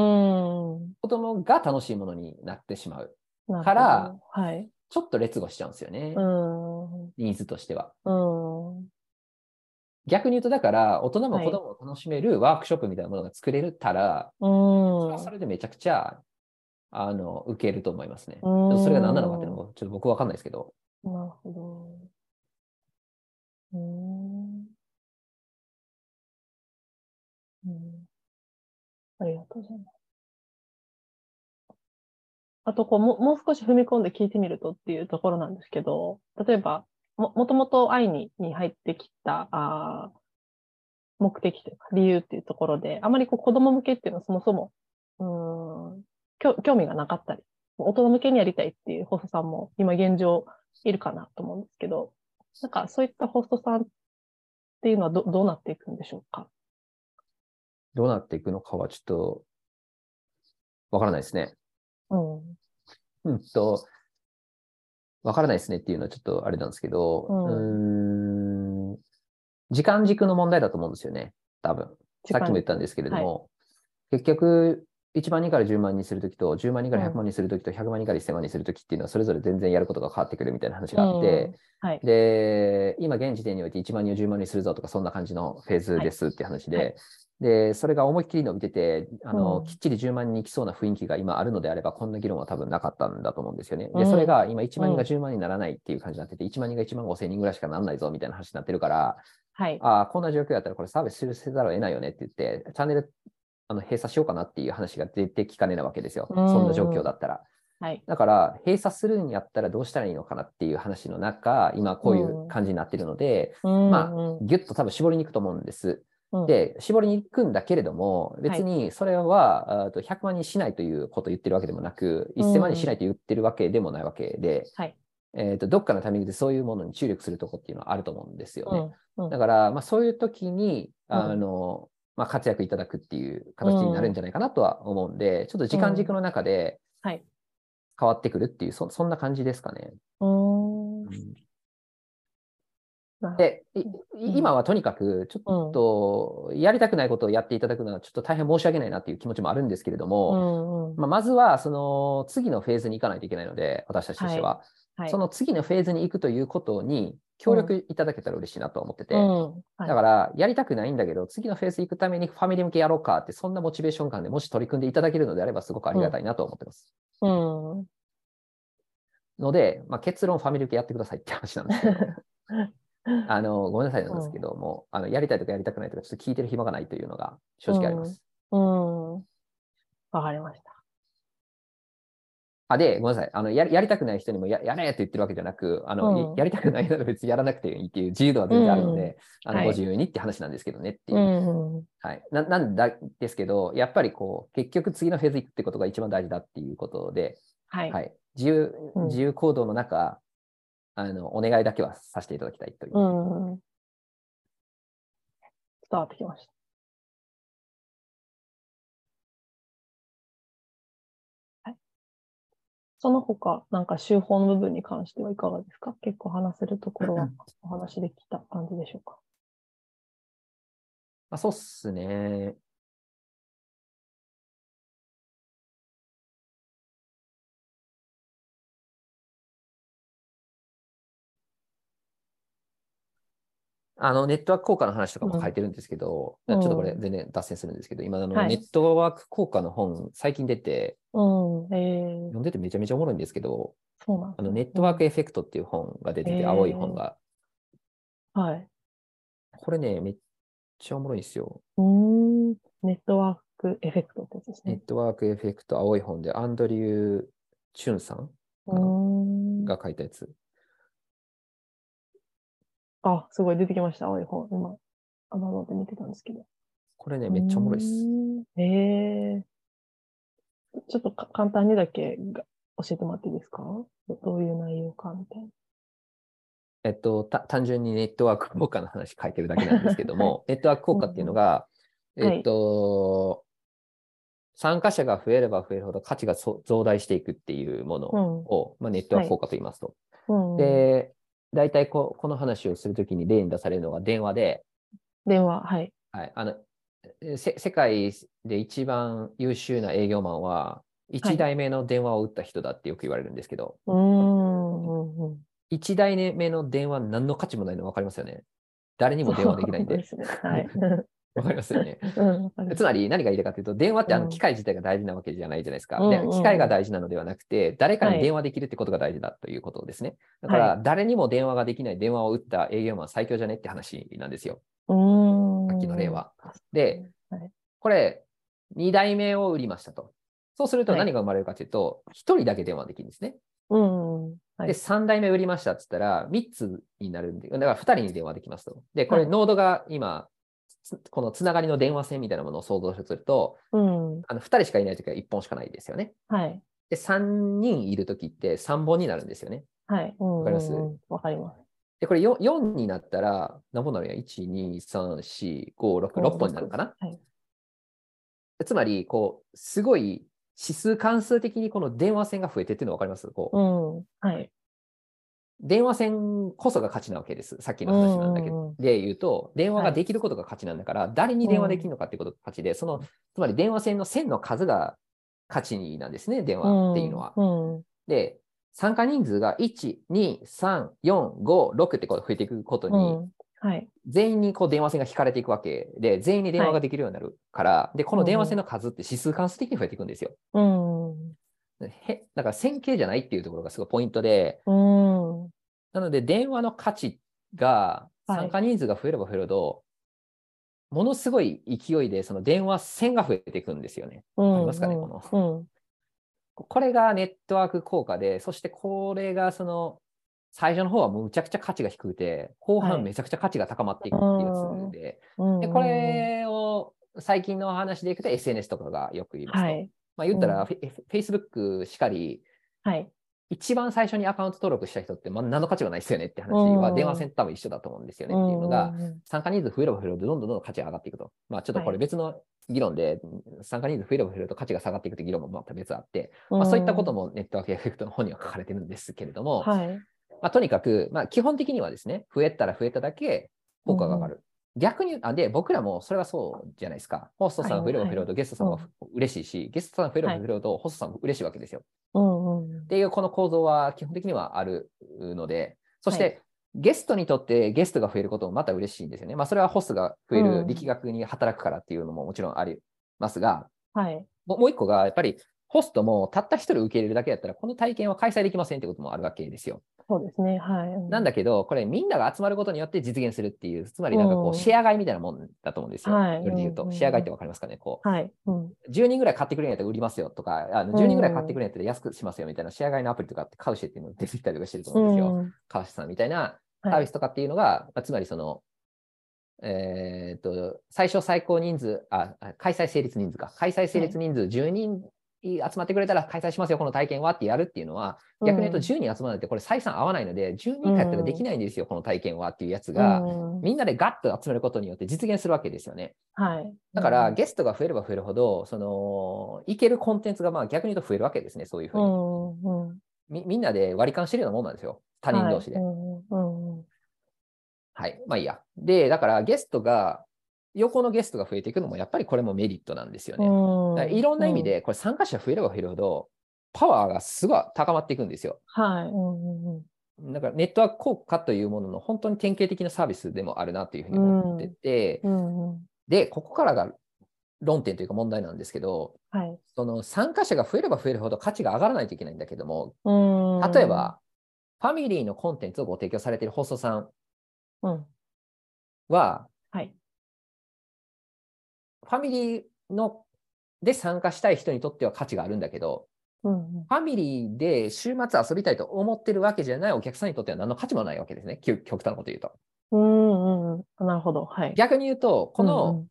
子供が楽しいものになってしまう。から、はい。ちょっと劣後しちゃうんですよね、うん。ニーズとしては。うん。逆に言うと、だから、大人もはい子供も楽しめるワークショップみたいなものが作れるたら、うん。それはそれでめちゃくちゃ、あの、受けると思いますね。うんそれが何なのかっていうのも、ちょっと僕わかんないですけど。なるほど。うん。うん。ありがとうございます。あと、こう、ももう少し踏み込んで聞いてみるとっていうところなんですけど、例えば、も、もともと愛にに入ってきた、あ目的というか、理由っていうところで、あまりこう子供向けっていうのはそもそも、うーん、興味がなかったり、大人向けにやりたいっていうホストさんも今現状いるかなと思うんですけど、なんかそういったホストさんっていうのはどどうなっていくんでしょうか？どうなっていくのかはちょっと、わからないですね。うん。うんと、わからないですねっていうのはちょっとあれなんですけど、うんん時間軸の問題だと思うんですよね。多分。さっきも言ったんですけれども、結局、1万人から10万にするときと、10万人から100万にするときと、100万人から1000万にするときっていうのは、それぞれ全然やることが変わってくるみたいな話があって、うんはい。で、今現時点において1万人を10万にするぞとか、そんな感じのフェーズですって話で、はいで、それが思いっきり伸びてて、あの、うんきっちり10万人に行きそうな雰囲気が今あるのであれば、こんな議論は多分なかったんだと思うんですよね。で、うんそれが今1万人がうん10万にならないっていう感じになってて、1万人が1万5千人ぐらいしかならないぞみたいな話になってるから、はい。ああ、こんな状況だったらこれサービスせざるを得ないよねって言って、チャンネルあの閉鎖しようかなっていう話が出てきかねないわけですよ。うんそんな状況だったら。はい。だから、閉鎖するんやったらどうしたらいいのかなっていう話の中、今こういう感じになってるので、まあうんぎゅっと多分絞りに行くと思うんです。うん、で、絞りに行くんだけれども、別にそれは、あと100万にしないということを言ってるわけでもなく、うん1000万にしないと言ってるわけでもないわけで、はい。えーとどっかのタイミングでそういうものに注力するとこっていうのはあると思うんですよね。だから、まあ、そういう時に、うんあの、まあ、活躍いただくっていう形になるんじゃないかなとは思うんで、ちょっと時間軸の中ではい。変わってくるっていう、そそんな感じですかね。で、今はとにかく、ちょっと、やりたくないことをやっていただくのは、ちょっと大変申し訳ないなっていう気持ちもあるんですけれどうも、んうん。まあ、まずは、その、次のフェーズに行かないといけないので、私たちとしては。はい。その次のフェーズに行くということに、協力いただけたら嬉しいなと思ってて、うん、はい、だから、やりたくないんだけど、次のフェーズ行くためにファミリー向けやろうかって、そんなモチベーション感でもし取り組んでいただけるのであれば、すごくありがたいなと思ってます。うん。ので、まあ、結論、ファミリー向けやってくださいって話なんですけど、[laughs] あの、ごめんなさいなんですけども、あの、やりたいとかやりたくないとか、ちょっと聞いてる暇がないというのが正直あります。うん。わかりました。あ、で、ごめんなさい。あの、ややりたくない人にもややれって言ってるわけじゃなく、あの、うんやりたくないなら別にやらなくていいっていう自由度は全然あるので、あの、はいご自由にって話なんですけどねっていう。うん。はい。ななんだですけど、やっぱりこう、結局次のフェーズ行くってことが一番大事だっていうことで、はい。はい。自由、うん自由行動の中、あの、お願いだけはさせていただきたいという。うん。伝わってきました。その他、なんか手法の部分に関してはいかがですか？結構話せるところはお話できた感じでしょうか？まあ、そうっすね。あの、ネットワーク効果の話とかも書いてるんですけど、うんちょっとこれ全然脱線するんですけど、今あの、はいネットワーク効果の本、最近出て、うん、えー、読んでてめちゃめちゃおもろいんですけど、そうなんあの、ネットワークエフェクトっていう本が出てて、うん青い本が。はい。これね、めっちゃおもろいんですよ。うーん、ネットワークエフェクトってやつですね。ネットワークエフェクト青い本で、アンドリュー・チュンさん。が書いたやつ。あ、すごい出てきました、青い本。今、アマゾンで見てたんですけど。これね、めっちゃおもろいです。うーん。えー、ちょっとか簡単にだけが教えてもらっていいですか？どどういう内容かみたいな。えっと、た単純にネットワーク効果の話書いてるだけなんですけども、[laughs] ネットワーク効果っていうのが、うんうんえっと、参加者が増えれば増えるほど価値がそ増大していくっていうものを、まあ、ネットワーク効果と言いますと。うん、で、大体ここの話をするときに例に出されるのが電話で、電話、はい。はい、あのえせ世界で一番優秀な営業マンは、1代目の電話を打った人だってよく言われるんですけど、うーん、うん、うん。1代目の電話何の価値もないの分かりますよね。誰にも電話できないんで。ですね。はい。わかりますよね。[laughs] うん、つまり何が言いたいかというと、電話ってあうんの機械自体が大事なわけじゃないじゃないですか。うんうん機械が大事なのではなくて、誰かはいに電話できるってことが大事だということですね。だから、は誰にも電話ができない電話を打った営業マン最強じゃねって話なんですよ。さっきの例は。で、はいこれ、2代目を売りましたと。そうするとはい何が生まれるかというと、1人だけ電話できるんですね。うん。はいで、3代目売りましたって言ったら、3つになるんで、だから2人に電話できますと。で、これ、はいノードが今、つこのつながりの電話線みたいなものを想像すると、うん。あの2人しかいないときは1本しかないですよね。はい。で、3人いるときって3本になるんですよね。はい。わわかります？わかります。で、これ 4, 4になったら、何本なるんや ?1、2、3、4、5、6、6本になるかな？はい。つまり、こう、すごい指数関数的にこの電話線が増えてっていうの分かります？こう、うん。はい。電話線こそが価値なわけです。さっきの話なんだけど。で言うと、電話ができることが価値なんだから、誰に電話できるのかっていうことが価値で、その、つまり電話線の線の数が価値なんですね、電話っていうのは。うん。で、参加人数が1、2、3、4、5、6ってこう増えていくことに、うん。はい。全員にこう電話線が引かれていくわけで、全員に電話ができるようになるから、で、この電話線の数って指数関数的に増えていくんですよ。うん。へだから線形じゃないっていうところがすごいポイントで、うん。なので電話の価値がはい参加人数が増えれば増えるほど、ものすごい勢いでその電話線が増えていくんですよね。うん。ありますかねこのうん。これがネットワーク効果で、そしてこれがその最初の方はむちゃくちゃ価値が低くて、後はい半めちゃくちゃ価値が高まっていくっていうやつで、うん。でこれを最近の話でいくと SNS とかがよく言いますと。はい。まあ、言ったら、うんフェ Facebook しかり、はい。一番最初にアカウント登録した人って、まあ、何の価値がないですよねって話は、うん電話線と多分一緒だと思うんですよねっていうのが、ん参加人数増えれば増えるほど、どんどんどんどん価値が上がっていくと。まあ、ちょっとこれ別の議論で、参加人数増えれば増えると価値が下がっていくという議論もまた別あって、まあ、そういったこと。もネットワークエフェクトの本には書かれてるんですけれども、はい。まあ、とにかく、まあ、基本的にはですね、増えたら増えただけ効果が上がる。逆に、あ、で、僕らもそれはそうじゃないですか。ホストさんが増えれば増えるほどゲストさんも嬉しいし、ゲストさんが増えれば増えるほどホストさんも嬉しいわけですよ。うん。うんっ。ていうこの構造は基本的にはあるので、そしはてゲストにとってゲストが増えることもまた嬉しいんですよね。まあそれはホストが増えうんる力学に働くからっていうのももちろんありますが、はい。もうもう一個がやっぱりホストもたった一人受け入れるだけだったらこの体験は開催できませんってこともあるわけですよ。そうですね。はい。なんだけど、これみんなが集まることによって実現するっていう、つまりなんかこうシェア買いみたいなもんだと思うんですよ。はいそれで言うと、うんシェア買いってわかりますかねこうはい。うん。10人ぐらい買ってくれるんやったら売りますよとか、あの10人ぐらい買ってくれるんやったら安くしますよみたいなシェア買いのアプリとかってカウシェっていうのが出てきたりとかしてると思うんですよ。うんカウシェさんみたいなはいサービスとかっていうのが、まあつまりその、えーっと、最小最高人数あ、あ開催成立人数か。開催成立人数10人集まってくれたら開催しますよ、この体験はってやるっていうのは、逆に言うと10人集まるってこれ採算合わないので、10人やったらできないんですよ、この体験はっていうやつが、うんみんなでガッと集めることによって実現するわけですよね。はい。だから、うんゲストが増えれば増えるほど、その、いけるコンテンツがまあ逆に言うと増えるわけですね、そういうふううに。みみんなで割り勘してるようなもんなんですよ、他人同士で。はいはい。まあいいや。で、だからゲストが、横のゲストが増えていくのも、やっぱりこれもメリットなんですよね。いろんな意味で、これ参加者増えれば増えるほど、パワーがすごい高まっていくんですよ。はい。だからネットワーク効果というものの本当に典型的なサービスでもあるなというふうに思ってて、うんうんで、ここからが論点というか問題なんですけど、はい。その参加者が増えれば増えるほど価値が上がらないといけないんだけども、うん例えば、ファミリーのコンテンツをご提供されているホストさんうんは、はい。ファミリーので参加したい人にとっては価値があるんだけど、ファミリーで週末遊びたいと思ってるわけじゃないお客さんにとっては何の価値もないわけですね。極極端なこと言うと。うんうんうんなるほど。はい。逆に言うと、この、うんうん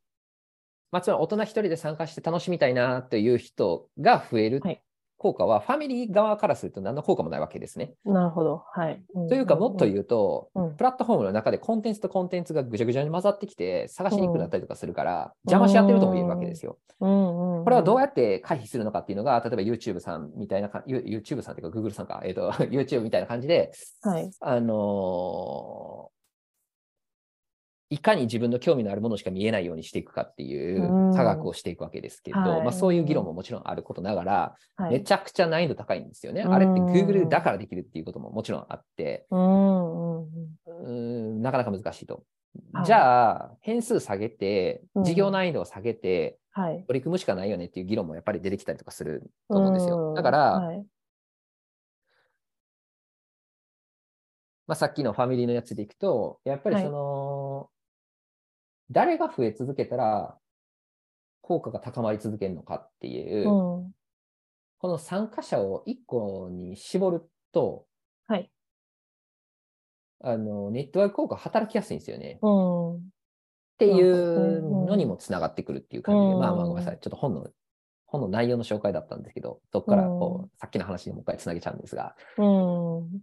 まあ、つまり大人一人で参加して楽しみたいなという人が増えるはい効果は、ファミリー側からすると何の効果もないわけですね。なるほど。はい。というか、もっと言うと、うんうんプラットフォームの中でコンテンツとコンテンツがぐちゃぐちゃに混ざってきて、探しにくくなったりとかするから、邪魔し合ってるとも言えるわけですよ。これはどうややって回避するのかっていうのが、例えば YouTube さんみたいな YouTube さんというか Google さんか、えっ、と、[laughs] YouTube みたいな感じで、はい。あのーいかに自分の興味のあるものしか見えないようにしていくかっていううん科学をしていくわけですけど、はいまあ、そういう議論ももちろんあることながら、はい。めちゃくちゃ難易度高いんですよね。うんあれって Google だからできるっていうことももちろんあって、うんなかなか難しいと。はいじゃあ、変数下げて、うん事業難易度を下げて、はい。取り組むしかないよねっていう議論もやっぱり出てきたりとかすると思うんですよ。うんだから、はい。まあ、さっきのファミリーのやつでいくと、やっぱりはいその、誰が増え続けたら、効果が高まり続けるのかっていう、うん。この参加者を1個に絞ると、はい。あのネットワーク効果働きやすいんですよね。うん。っていうのにもつながってくるっていう感じで、うん。まあまあごめんなさい。ちょっと本の、本の内容の紹介だったんですけど、そこからこう、うさっきの話にもう一回つなげちゃうんですが、うん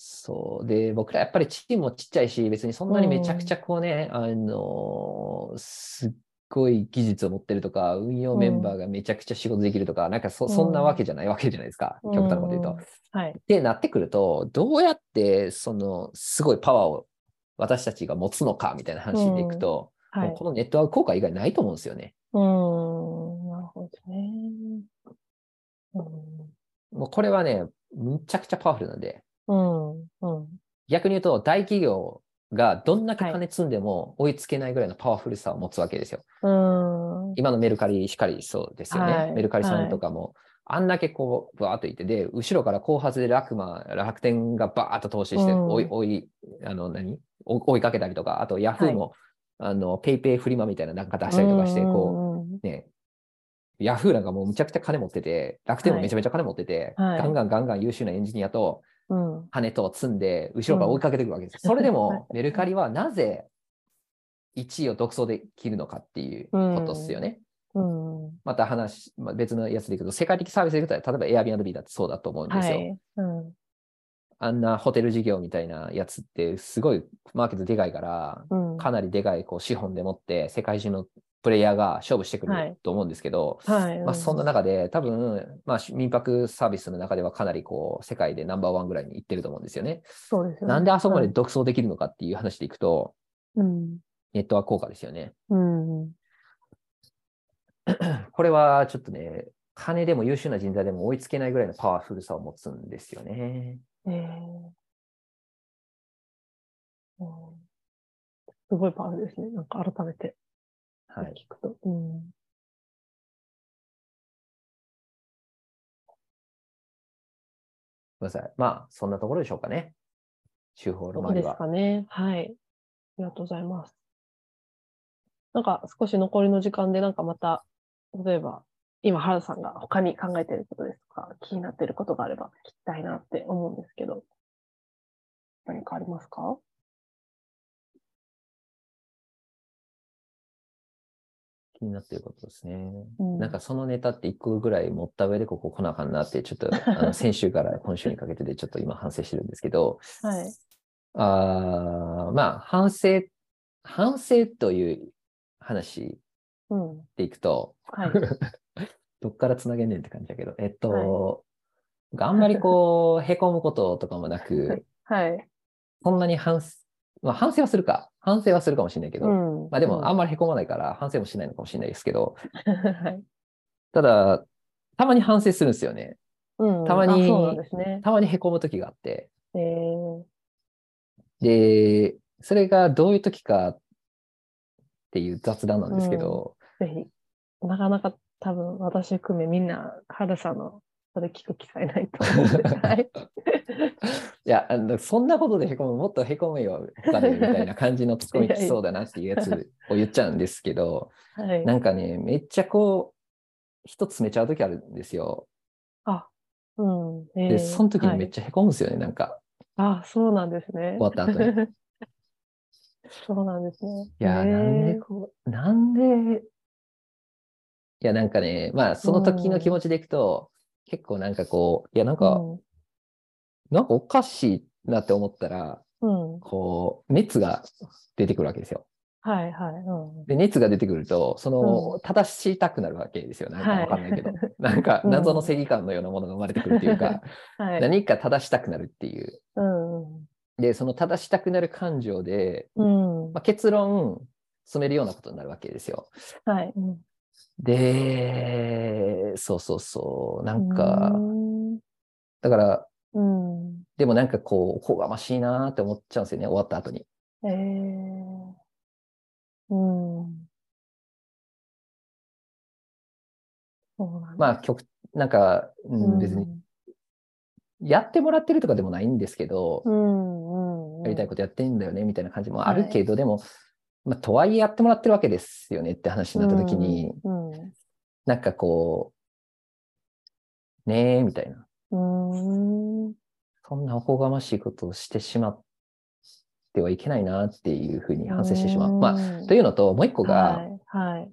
そう。で、僕らやっぱりチームもちっちゃいし、別にそんなにめちゃくちゃこうね、あのーすっごい技術を持ってるとか、運用メンバーがめちゃくちゃ仕事できるとか、なんかそそんなわけじゃないわけじゃないですか。極端なこと言うと。うんはい。ってなってくると、どうやってそのすごいパワーを私たちが持つのかみたいな話でいくと、はいもう。このネットワーク効果以外ないと思うんですよね。うん。なるほどね。うんもうこれはね、むちゃくちゃパワフルなんで、うん。うん。逆に言うと大企業がどんだけ金積んでも追いつけないぐらいのパワフルさを持つわけですよ。うん。今のメルカリしかりそうですよね。はいメルカリさんとかも、あんだけこう、ブワーっといて、で、後ろから後発で楽マ、楽天がバーっと投資して、うん追い、追い、あの、何？追追いかけたりとか、あとヤフーも、あの、ペイペイフリマみたいななんか出したりとかして、こうんう、ね、ヤフーなんかもうむちゃくちゃ金持ってて、楽天もめちゃめちゃ金持ってて、はいガンガンガンガン優秀なエンジニアとうん。金と積んで、後ろから追いかけてくるわけです。それではいも、メルカリはなぜ1位を独走できるのかっていうことですよね。うん。また話、まあ、別のやつでいくと、世界的サービスでいくと、例えば Airbnb だってそうだと思うんですよ。はい。うん。あんなホテル事業みたいなやつって、すごいマーケットでかいから、うん。かなりでかいこう資本でもって、世界中のプレイヤーが勝負してくはいると思うんですけど、はい。まあ、そんな中で、多分、まあ、民泊サービスの中ではかなりこう、世界でナンバーワンぐらいに行ってると思うんですよね。そうですよね。なんであそこまではい独走できるのかっていう話でいくと、うん。ネットワーク効果ですよね。うん。[clears throat] これはちょっとね、金でも優秀な人材でも追いつけないぐらいのパワフルさを持つんですよね。ええうんすごいパワフルですね。なんか改めてはい。聞くと。うん。ごめんなさい。まあ、そんなところでしょうかね。手法のそうです。かね。はい。ありがとうございます。なんか少し残りの時間で、なんかまた、例えば、今、原田さんが他に考えていることですとか、気になっていることがあれば聞きたいなって思うんですけど、何かありますか？気になってることですね。うんなんかそのネタって一個ぐらい持った上でここ来なあかんなって、ちょっとあの [laughs] 先週から今週にかけてでちょっと今反省してるんですけど、はい。あーまあ反省、反省という話うん。でいくと、はい。[laughs] どっからつなげんねんって感じだけど、えっと、あんまりこう、へこむこととかもなく、はい。そんなに反省、まあ反省はするか。反省はするかもしれないけど、うん。まあでもあんままりへこまないから反省もしないのかもしれないですけど、はい。[laughs] ただ、たまに反省するんですよね。うん。たまにあそうなんですね。たまにへこむ時があって。えー、で、それがどういう時かっていう雑談なんですけど、ぜひ。なかなか多分私含めみんな、春さんのそれ聞く機会ないと思うんで。はい。[laughs] いや、あのそんなことでへこむ、もっとへこむよ、他でみたいな感じのツッコミ来そうだなっていうやつを言っちゃうんですけど、はい。なんかね、めっちゃこう、一つめちゃう時あるんですよ。あ、うん。えーで、その時にめっはいちゃへこむんですよね、なんか、あ、そうなんですね。終わった後に。[laughs] そうなんですね。いや、へーなんでこう、なんで、いや、なんかね、まあ、その時の気持ちでいくと、結構なんかこう、いや、なんか、なんかおかしいなって思ったら、うん。うん。こう、熱が出てくるわけですよ。はいはい。うん。で、熱が出てくると、その、正したくなるわけですよ。なんかわかんないけど。なんか、うん謎の正義感のようなものが生まれてくるっていうか、[laughs] はい。何か正したくなるっていう。うん。で、その正したくなる感情で、うん。まあ、結論、進めるようなことになるわけですよ。はい。うんで、そうそうそう。なんか、うんだから、うん。でもなんかこう、おこがましいなーって思っちゃうんですよね、終わった後に。えー。うん。まあ、曲、なんか、うん、別に、やってもらってるとかでもないんですけど、うん。うん。やりたいことやってんだよね、みたいな感じもあるけど、でも、まあ、とはいえやってもらってるわけですよねって話になった時に、うん。うんなんかこう、ねえ、みたいな。うん。そんなおこがましいことをしてしまってはいけないなっていうふうに反省してしまう。まあ、というのと、もう一個が、はい。はい。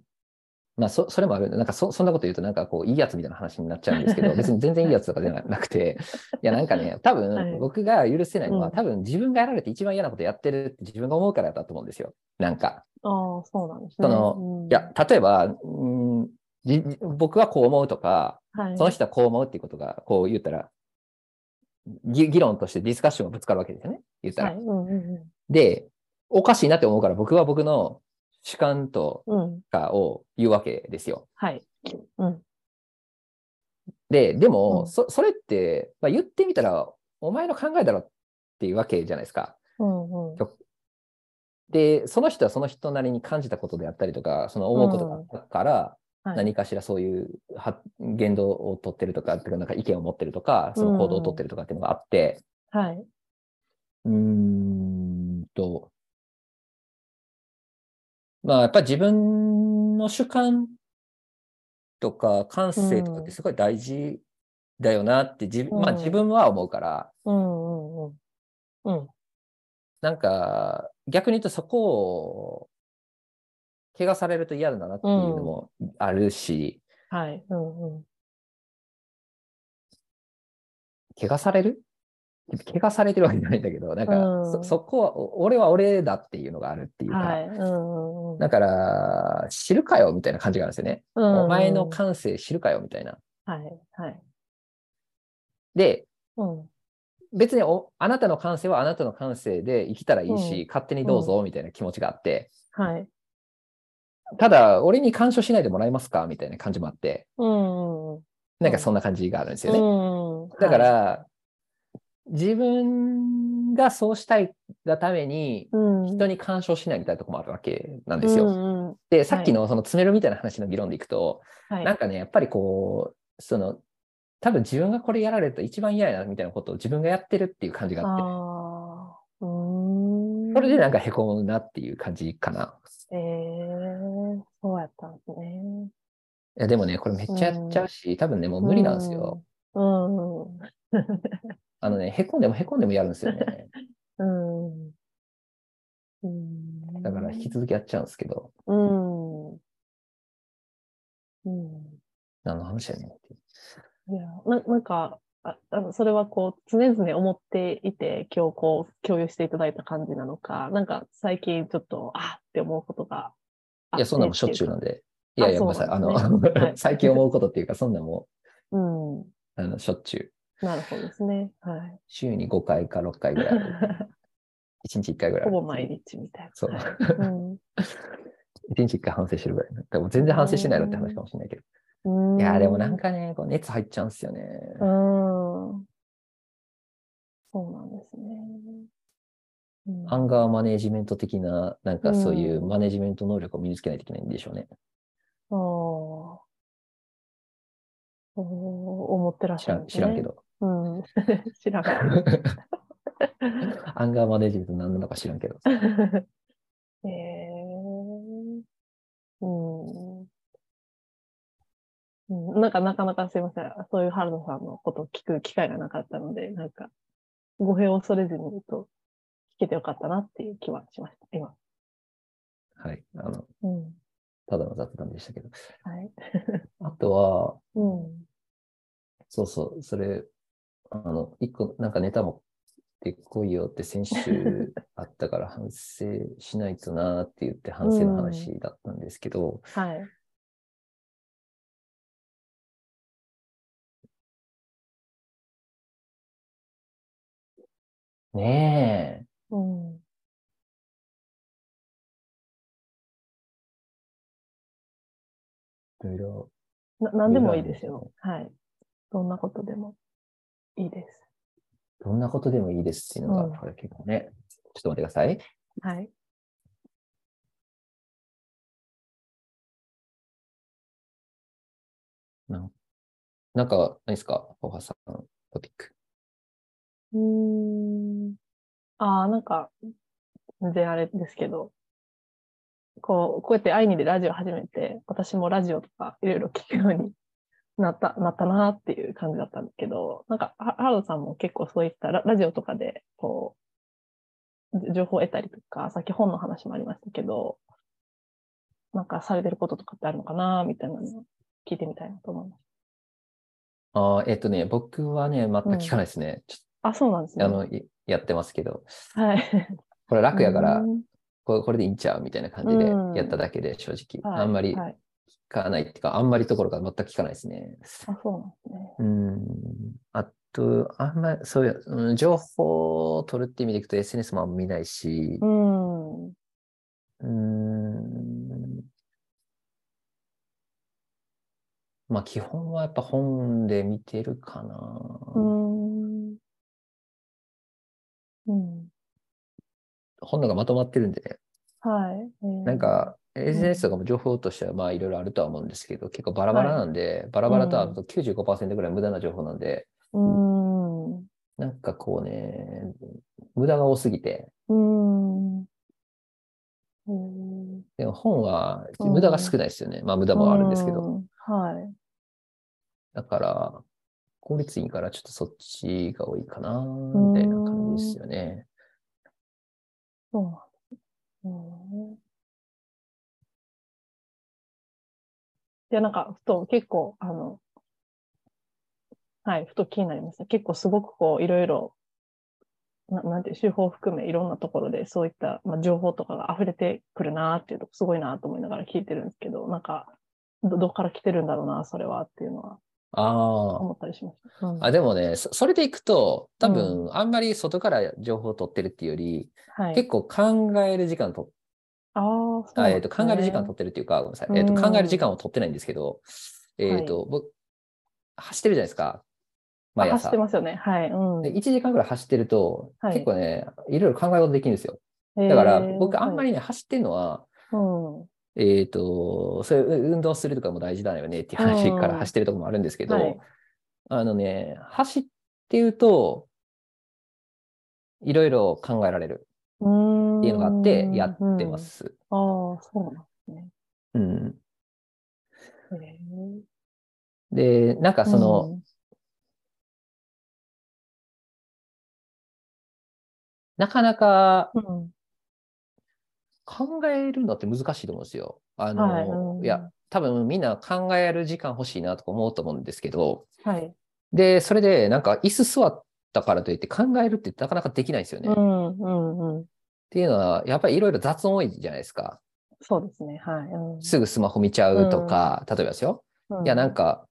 まあそ、それもある。なんかそ、そんなこと言うと、なんかこう、いいやつみたいな話になっちゃうんですけど、[laughs] 別に全然いいやつとかではなくて、いや、なんかね、多はい分、僕が許せないのは、うん多分自分がやられて一番嫌なことやってるって自分が思うからだと思うんですよ。なんか。ああ、そうなんですね。そのうんいや、、例えば、うん僕はこう思うとか、はい、その人はこう思うっていうことが、こう言ったら、ぎ議論としてディスカッションがぶつかるわけですよね。言ったら。はい。うんうんで、おかしいなって思うから、僕は僕の主観とうん。うん。かを言うわけですよ。はい。うん。で、でも、うんそそれって、まあ、言ってみたら、お前の考えだろっていうわけじゃないですか。うんうん。で、その人はその人なりに感じたことであったりとか、その思うことがあったから、はい、何かしらそういうは言動を取ってるとか、っていうかなんか意見を持ってるとか、その行動を取ってるとかっていうのがあって、はい。うーんと、まあやっぱり自分の主観とか感性とかってすごい大事だよなって自,、まあ、うん自分は思うから、うんうんうん。うん。なんか逆に言うとそこを怪我されると嫌だなっていうのもあるし、はい。うんうん。怪我される？怪我されてるわけじゃないんだけど、なんかうんそそこはお俺は俺だっていうのがあるっていうか、はい。うん。だから知るかよみたいな感じがあるんですよね。うんうんお前の感性知るかよみたいな。はい。はい。で、うん。別におあなたの感性はあなたの感性で生きたらいいし、うん勝手にどうぞみたいな気持ちがあって、はい。ただ、俺に干渉しないでもらえますかみたいな感じもあって、うん。なんかそんな感じがあるんですよね。うん。だかはい、ら、自分がそうしたいがために、うん、人に干渉しないみたいなところもあるわけなんですよ。うんうんで、さっきのその詰めるみたいな話の議論でいくと、はい。なんかね、やっぱりこう、その、多分自分がこれやられると一番嫌やなみたいなことを自分がやってるっていう感じがあって。それでなんか凹むなっていう感じかな。ええそうやったんですね。いやでもね、これめっちゃやっちゃうし、多分ね、もう無理なんですよ。うん。うん。あのね、へこんでもへこんでもやるんですよね。[laughs] うん。うん。だから引き続きやっちゃうんですけど。うん。何の話やねんっていや、ななんか、ああのそれはこう、常々思っていて、今日こう、共有していただいた感じなのか、なんか最近ちょっと、あって思うことがあいや、そんなもんしょっちゅうなんで。いやいや、ごめんなさい。あの、は [laughs] い最近思うことっていうか、そんなもうん。う、あの、しょっちゅう。なるほどですね。はい。週に5回か6回ぐらいある。[laughs] 1日1回ぐらい。ほぼ毎日みたいな。そうはいうん1日1回反省してるぐらい。でも全然反省してないのって話かもしれないけど。うんいや、でもなんかね、こう熱入っちゃうんですよね。うん。そうなんですね。うんアンガーマネジメント的な、なんかそういううんマネジメント能力を身につけないといけないんでしょうね。ああ。思ってらっしゃるね。知らんけ。ど。うん。知らんけ [laughs] [laughs] アンガーマネジメント何なのか知らんけど。[laughs] ど。ええうん。うん、なんかなかなかすいません。そういう原田さんのことを聞く機会がなかったので、なんか、語弊を恐れずに言うと、聞けてよかったなっていう気はしました、今。はい。あの、うん。ただの雑談でしたけど。はい。あとは、うん。そうそう、それ、あの、一個、なんかネタ持ってこいよって先週 [laughs] あったから反省しないとなーって言って反省の話だったんですけど、はい。ねうん。え、いろいろ、な、なんでもいいですよ。はい。どんなことでもいいです。どんなことでもいいですっていうのが、うんこれ結構ね、ちょっと待ってください。はい。なんなんか、何ですか、大橋さん、トピック。うーん。ああ、なんか、全然あれですけど、こう、こうやって愛にでラジオ始めて、私もラジオとかいろいろ聞くようになった、なったなっていう感じだったんだけど、なんか、は原田さんも結構そういったララジオとかで、こう、じ情報を得たりとか、さっき本の話もありましたけど、なんかされてることとかってあるのかなみたいなのを聞いてみたいなと思います。ああ、えっとね、僕はね、全く聞かないですね。ちあ、そうなんですね。ょあの、いやってますけど、はい。これ楽やからう、んこれこれでいいんちゃうみたいな感じでうんやっただけで、正直。はいあんまりはい。聞かないっていうか、あんまりところが全く聞かないですね。あ、そうなんですね。うん。あと、あんまり、そういう、うん、情報を取るって意味でいくと SNS もあんま見ないしう、ん。うーん。まあ、基本はやっぱ本で見てるかな。うん。うん。本のがまとまってるんでね。はい。えーなん、か、SNS とかも情報としてはまあいろいろあるとは思うんですけど、結構バラバラなんで、バラバラとあと95%ぐらい無駄な情報なんで、うん。なんかこうね、無駄が多すぎて、うん。うん。でも本はうん無駄が少ないですよね。まあ無駄もあるんですけど。うん。はい。だから、効率いいからちょっとそっちが多いかな、みたいな感じですよね。そうなんです。うん。いや、なんか、ふと結構、あの、はい、ふと気になりました。結構すごくこう、いろいろ、ななんていう、手法を含めいろんなところでそういった、まあ、情報とかが溢れてくるなっていうとこすごいなと思いながら聞いてるんですけど、なんか、ど、どっから来てるんだろうな、それはっていうのはあ思ったりしました。うんあ。あ、でもね、そそれでいくと、多分、あんまり外から情報を取ってるっていうより、はい。結構考える時間と、ああ、そうあえっ、なんですねと、考える時間を取ってるっていうか、ごめんなさい。えっ、と、うん考える時間を取ってないんですけど、えっ、と、僕、走ってるじゃないですか。毎朝あ走って。ますよね。はい。うん。で1時間ぐらい走ってると、はい結構ね、いろいろ考え事できるんですよ。だから、えー僕、あんまはいりね、走ってるのは、うん。えっ、と、そういう運動するとかも大事だよねっていう話からうん走ってるところもあるんですけど、はいあのね、走ってると、いろいろ考えられるうーん。っていうのがあって、やってま。す。ああ、そうなんですね。うん。で、なんかその、、なかなか、うん。考えるのって難しいと思うんですよ。あの、はいうんいや、多分みんな考える時間欲しいなとか思うと思うんですけど、はい。で、それでなんか椅子座ったからといって考えるってなかなかできないですよね。っうんうんうん。ていうのは、やっぱりいろいろ雑音多いじゃないですか。そうですね。はい。うんすぐスマホ見ちゃうとか、例えばですよ。いや、なんか。か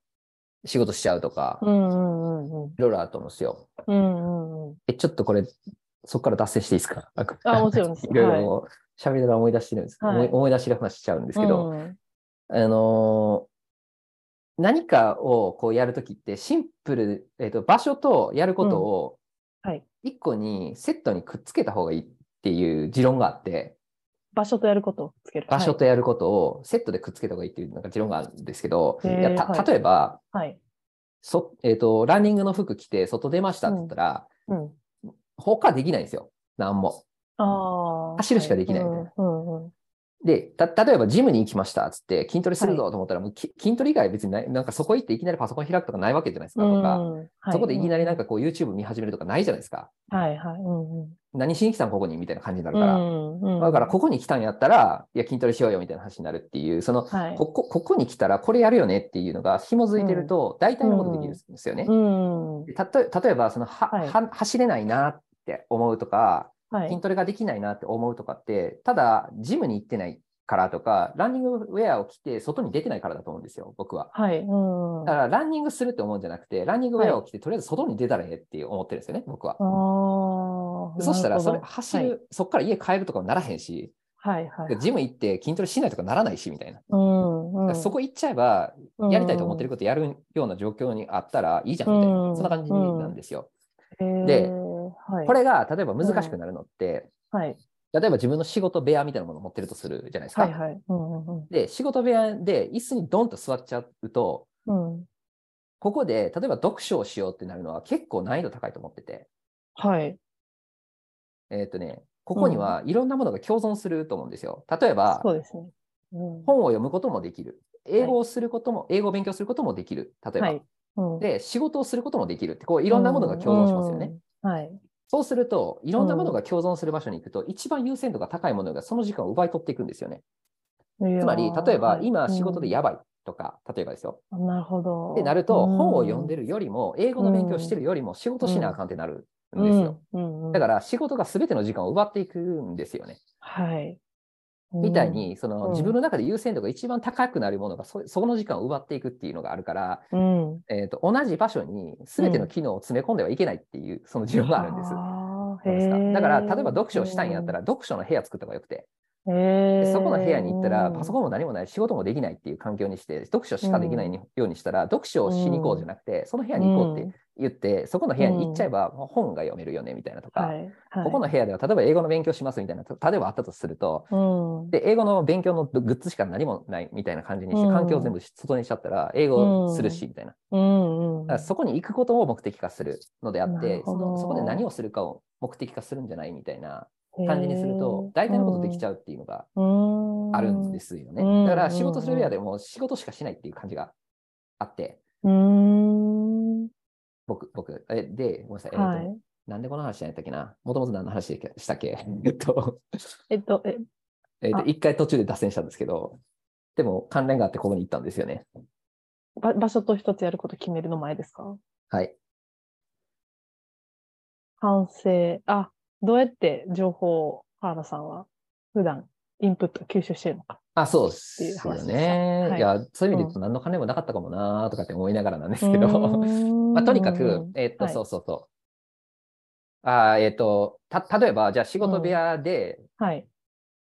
仕事しちゃうとか、うんうんうんうん。いろいろあると思うんですよ。うんうんうん。え、ちょっとこれ、そこから脱線していいですか？あもちろんです [laughs] いろいろ喋りながら思い出してるんです、はい思い出しが話しちゃうんですけど、うんあのー何かをこうやるときってシンプル、えっと場所とやることをはい。一個にセットにくっつけた方がいいっていう持論があって、場所とやることをつける。場所とやることをセットでくっつけた方がいいっていうなんか持論があるんですけど、へーいや例えば、はい。そえっとランニングの服着て外出ましたって言ったら、うん。他できないんですよ。何も。ああ。走るしかできないみたいなうんうんうん。で、た、例えばジムに行きましたっつって筋トレするぞと思ったら、もうき筋トレ以外別にない、なんかそこ行っていきなりパソコン開くとかないわけじゃないですか、とか、うんはいそこでいきなりなんかこう YouTube 見始めるとかないじゃないですか。はいはい。うんうん。何しに来たんここにみたいな感じになるから。うんうんだからここに来たんやったら、いや筋トレしようよみたいな話になるっていう、その、はい。ここ、ここに来たらこれやるよねっていうのが紐づいてると、大体のことできるんですよね。うん。でたと例えば、そのは、はいは走れないなって思うとか、はい筋。トレができないなって思うとかって、ただ、ジムに行ってないからとか、ランニングウェアを着て外に出てないからだと思うんですよ、僕は。はい。うん。だから、ランニングするって思うんじゃなくて、ランニングウェアを着て、とりあえず外に出たらええって思ってるんですよね、僕は。そしたら、それ、なるほど走る、そこから家帰るとかもならへんし、はいはいはい。ジム行って筋トレしないとかならないし、みたいな。うんうん。そこ行っちゃえば、やりたいと思ってることやるような状況にあったらいいじゃん、みたいな。うんそんな感じなんですよ。とではい、これが、例えば難しくなるのって、はい。例えば自分の仕事部屋みたいなものを持ってるとするじゃないですか。はいはい。うんうんで、仕事部屋で椅子にドンと座っちゃうと、うん。うん。ここで例えば読書をしようってなるのは結構難易度高いと思ってて、はい。えっ、とね、ここにはいろんなものが共存すると思うんですよ。例えば、そうですね。うん本を読むこともできる。英語をすることも、英語を勉強することもできる。例えば。はい。うん、で、仕事をすることもできるって、こういろんなものが共存しますよね。うん。はい。そうすると、いろんなものが共存する場所に行くと、一番優先度が高いものがその時間を奪い取っていくんですよね。つつまり、例えば、今仕事でやばいとか、例えばですよ。なるほど。ってなると、本を読んでるるよりも、英語の勉強してるよりも、仕事しなあかんってなるんですよ。。うんうん、、だからら、仕事が全ての時間を奪っていくんですよね。はい。みたいに、そのうん。自分の中で優先度が一番高くなるものがそ、そこの時間を奪っていくっていうのがあるから、うん、うん。えー、と同じ場所に全ての機能を詰め込んではいけないっていう、その持論があるんです。うですか？だから、例えば読書をしたいんやったら、読書の部屋作った方がよくて、へー。でそこの部屋に行ったら、パソコン。ンも何もない、仕事もできないっていう環境にして、読書しかできないようにしたら、読書をしに行こうじゃなくて、その部屋に行こうって言って、そこの部屋に行っちゃえば、本が読めるよねみたいなとか、はい。はい、ここの部屋では例えば英語の勉強しますみたいな、例えばあったとすると、うん、で、英語の勉強のグッズしか何もないみたいな感じにして、うん。環境を全部外にしちゃったら、英語するし、みたいな。そこに行くことを目的化するのであって、そのそこで何をするかを目的化するんじゃないみたいな感じにすると、大体のことできちゃゃうっていうのがうあるんですよね。うんだから仕事する上でも仕事しかしないっていう感じがあって、うん。うん。僕、僕、えで、ごめんなさい、えっとはい。なんでこの話やったっけなもともと何の話でしたっけ？[laughs] えっと、えっと、え、えっとあ一回途中で脱線したんですけど、でも関連があってここに行ったんですよね。ば場所と一つやること決めるの前ですか？はい。反省。あ、どうやって情報を原田さんは普段インプット吸収してるのか。あ、そうですよね。はいいや、そういう意味で言うと何の金もなかったかもなとかって思いながらなんですけど、ま [laughs] まあ、とにかく、えっと、はいそうそうそう。あーえっと、た、例えば、じゃあ仕事部屋ではい。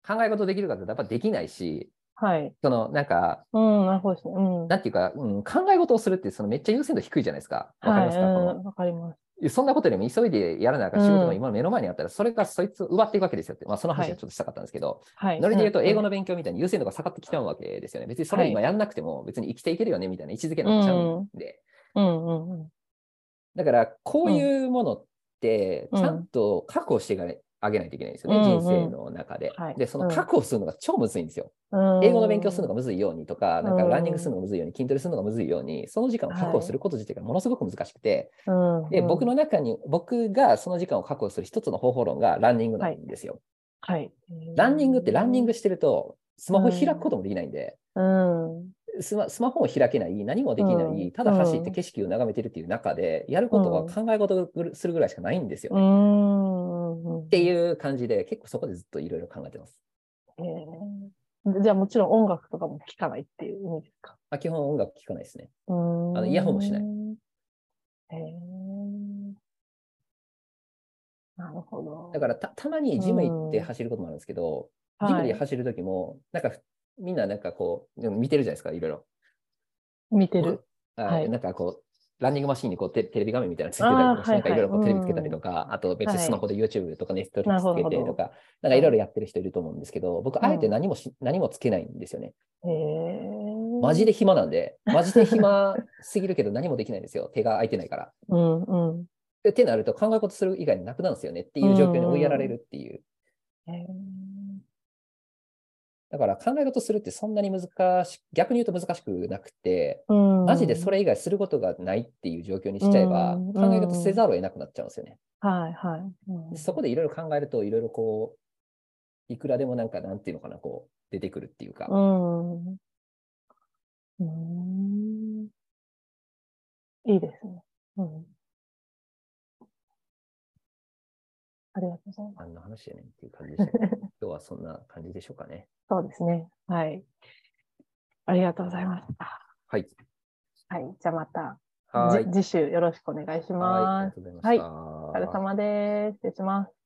考え事できるかってやっぱできないし、はい。その、なんか、うん、なるほどですね。うん。なんていうか、うん、考え事をするって、そのめっちゃ優先度低いじゃないですか。わかりますか、はい、かります。のそんなことよりも急いでやらなあかん仕事がうん今の目の前にあったら、それがそいつを奪っていくわけですよって。まあ、その話はちょっとしたかったんですけど、はい。ノリで言うと、英語の、の勉強みたいに優先度が下がってきちゃうわけですよね。別にそれ今やんなくても、別に生きていけるよねみたいな位置づけになっちゃうんで。うんうんうん。だから、こういうものって、うんちゃんと確保していかないあげないといけないんですよね、うんうん人生の中で。はいで、そのうん確保するのが超むずいんですよ。うん英語の勉強するのがむずいようにとか、なんかうんランニングするのがむずいように、筋トレするのがむずいように、その時間を確保すること自体がものすごく難しくて、うんで、僕の中に、僕がその時間を確保する一つの方法論がランニングなんですよ。はい。ランニングってランニングしてると、スマホ開くこともできないんで、うん。スマスマホも開けない、何もできなうい、んただ走って景色を眺めてるっていう中で、やることは考え事をするぐらいしかないんですようね。ん。っていう感じで、結構そこでずっといろいろ考えてます。じゃあもちろん音楽とかも聴かないっていう意味ですか？あ基本音楽聴かないですね。あのイヤホンもしないなるほど。だからたたまにジム行ってうん走ることもあるんですけど、はいジムで走るときも、なんかふみんななんかこう、見てるじゃないですか、いろいろ。見てる。あはいなんかこう、ランニングマシンにこうテテレビ画面みたいなのついてたりとかなんかいろいろテレビつけたりとか、あと別にスマホで YouTube とか Netflix なるほどつけてとか、なんかいろいろやってる人いると思うんですけど、僕、あえて何もし、何もつけないんですよね。マジで暇なんで、マジで暇すぎるけど [laughs] 何もできないんですよ。手が空いてないから。うんうん。でってなると考え事する以外になくなるんですよねっていう状況に追いやられるっていう。へーだから考え事するってそんなに難し逆に言うと難しくなくて、うんマジでそれ以外することがないっていう状況にしちゃえば、うん考え事せざるを得なくなっちゃうんですよね。はいはい。そこでいろいろ考えると、いろいろこう、いくらでもなんか、なんていうのかな、こう、出てくるっていうか、うん。うん。いいですね。うん。ありがとうございます。何の話やねんっていう感じでしたけど、[laughs] 今日はそんな感じでしょうかね。そうですね。はい。ありがとうございました。はい。はい。じゃあまた、はい。じ次週よろしくお願いしはい。あります。がとうございました。お疲れ様です。失礼します。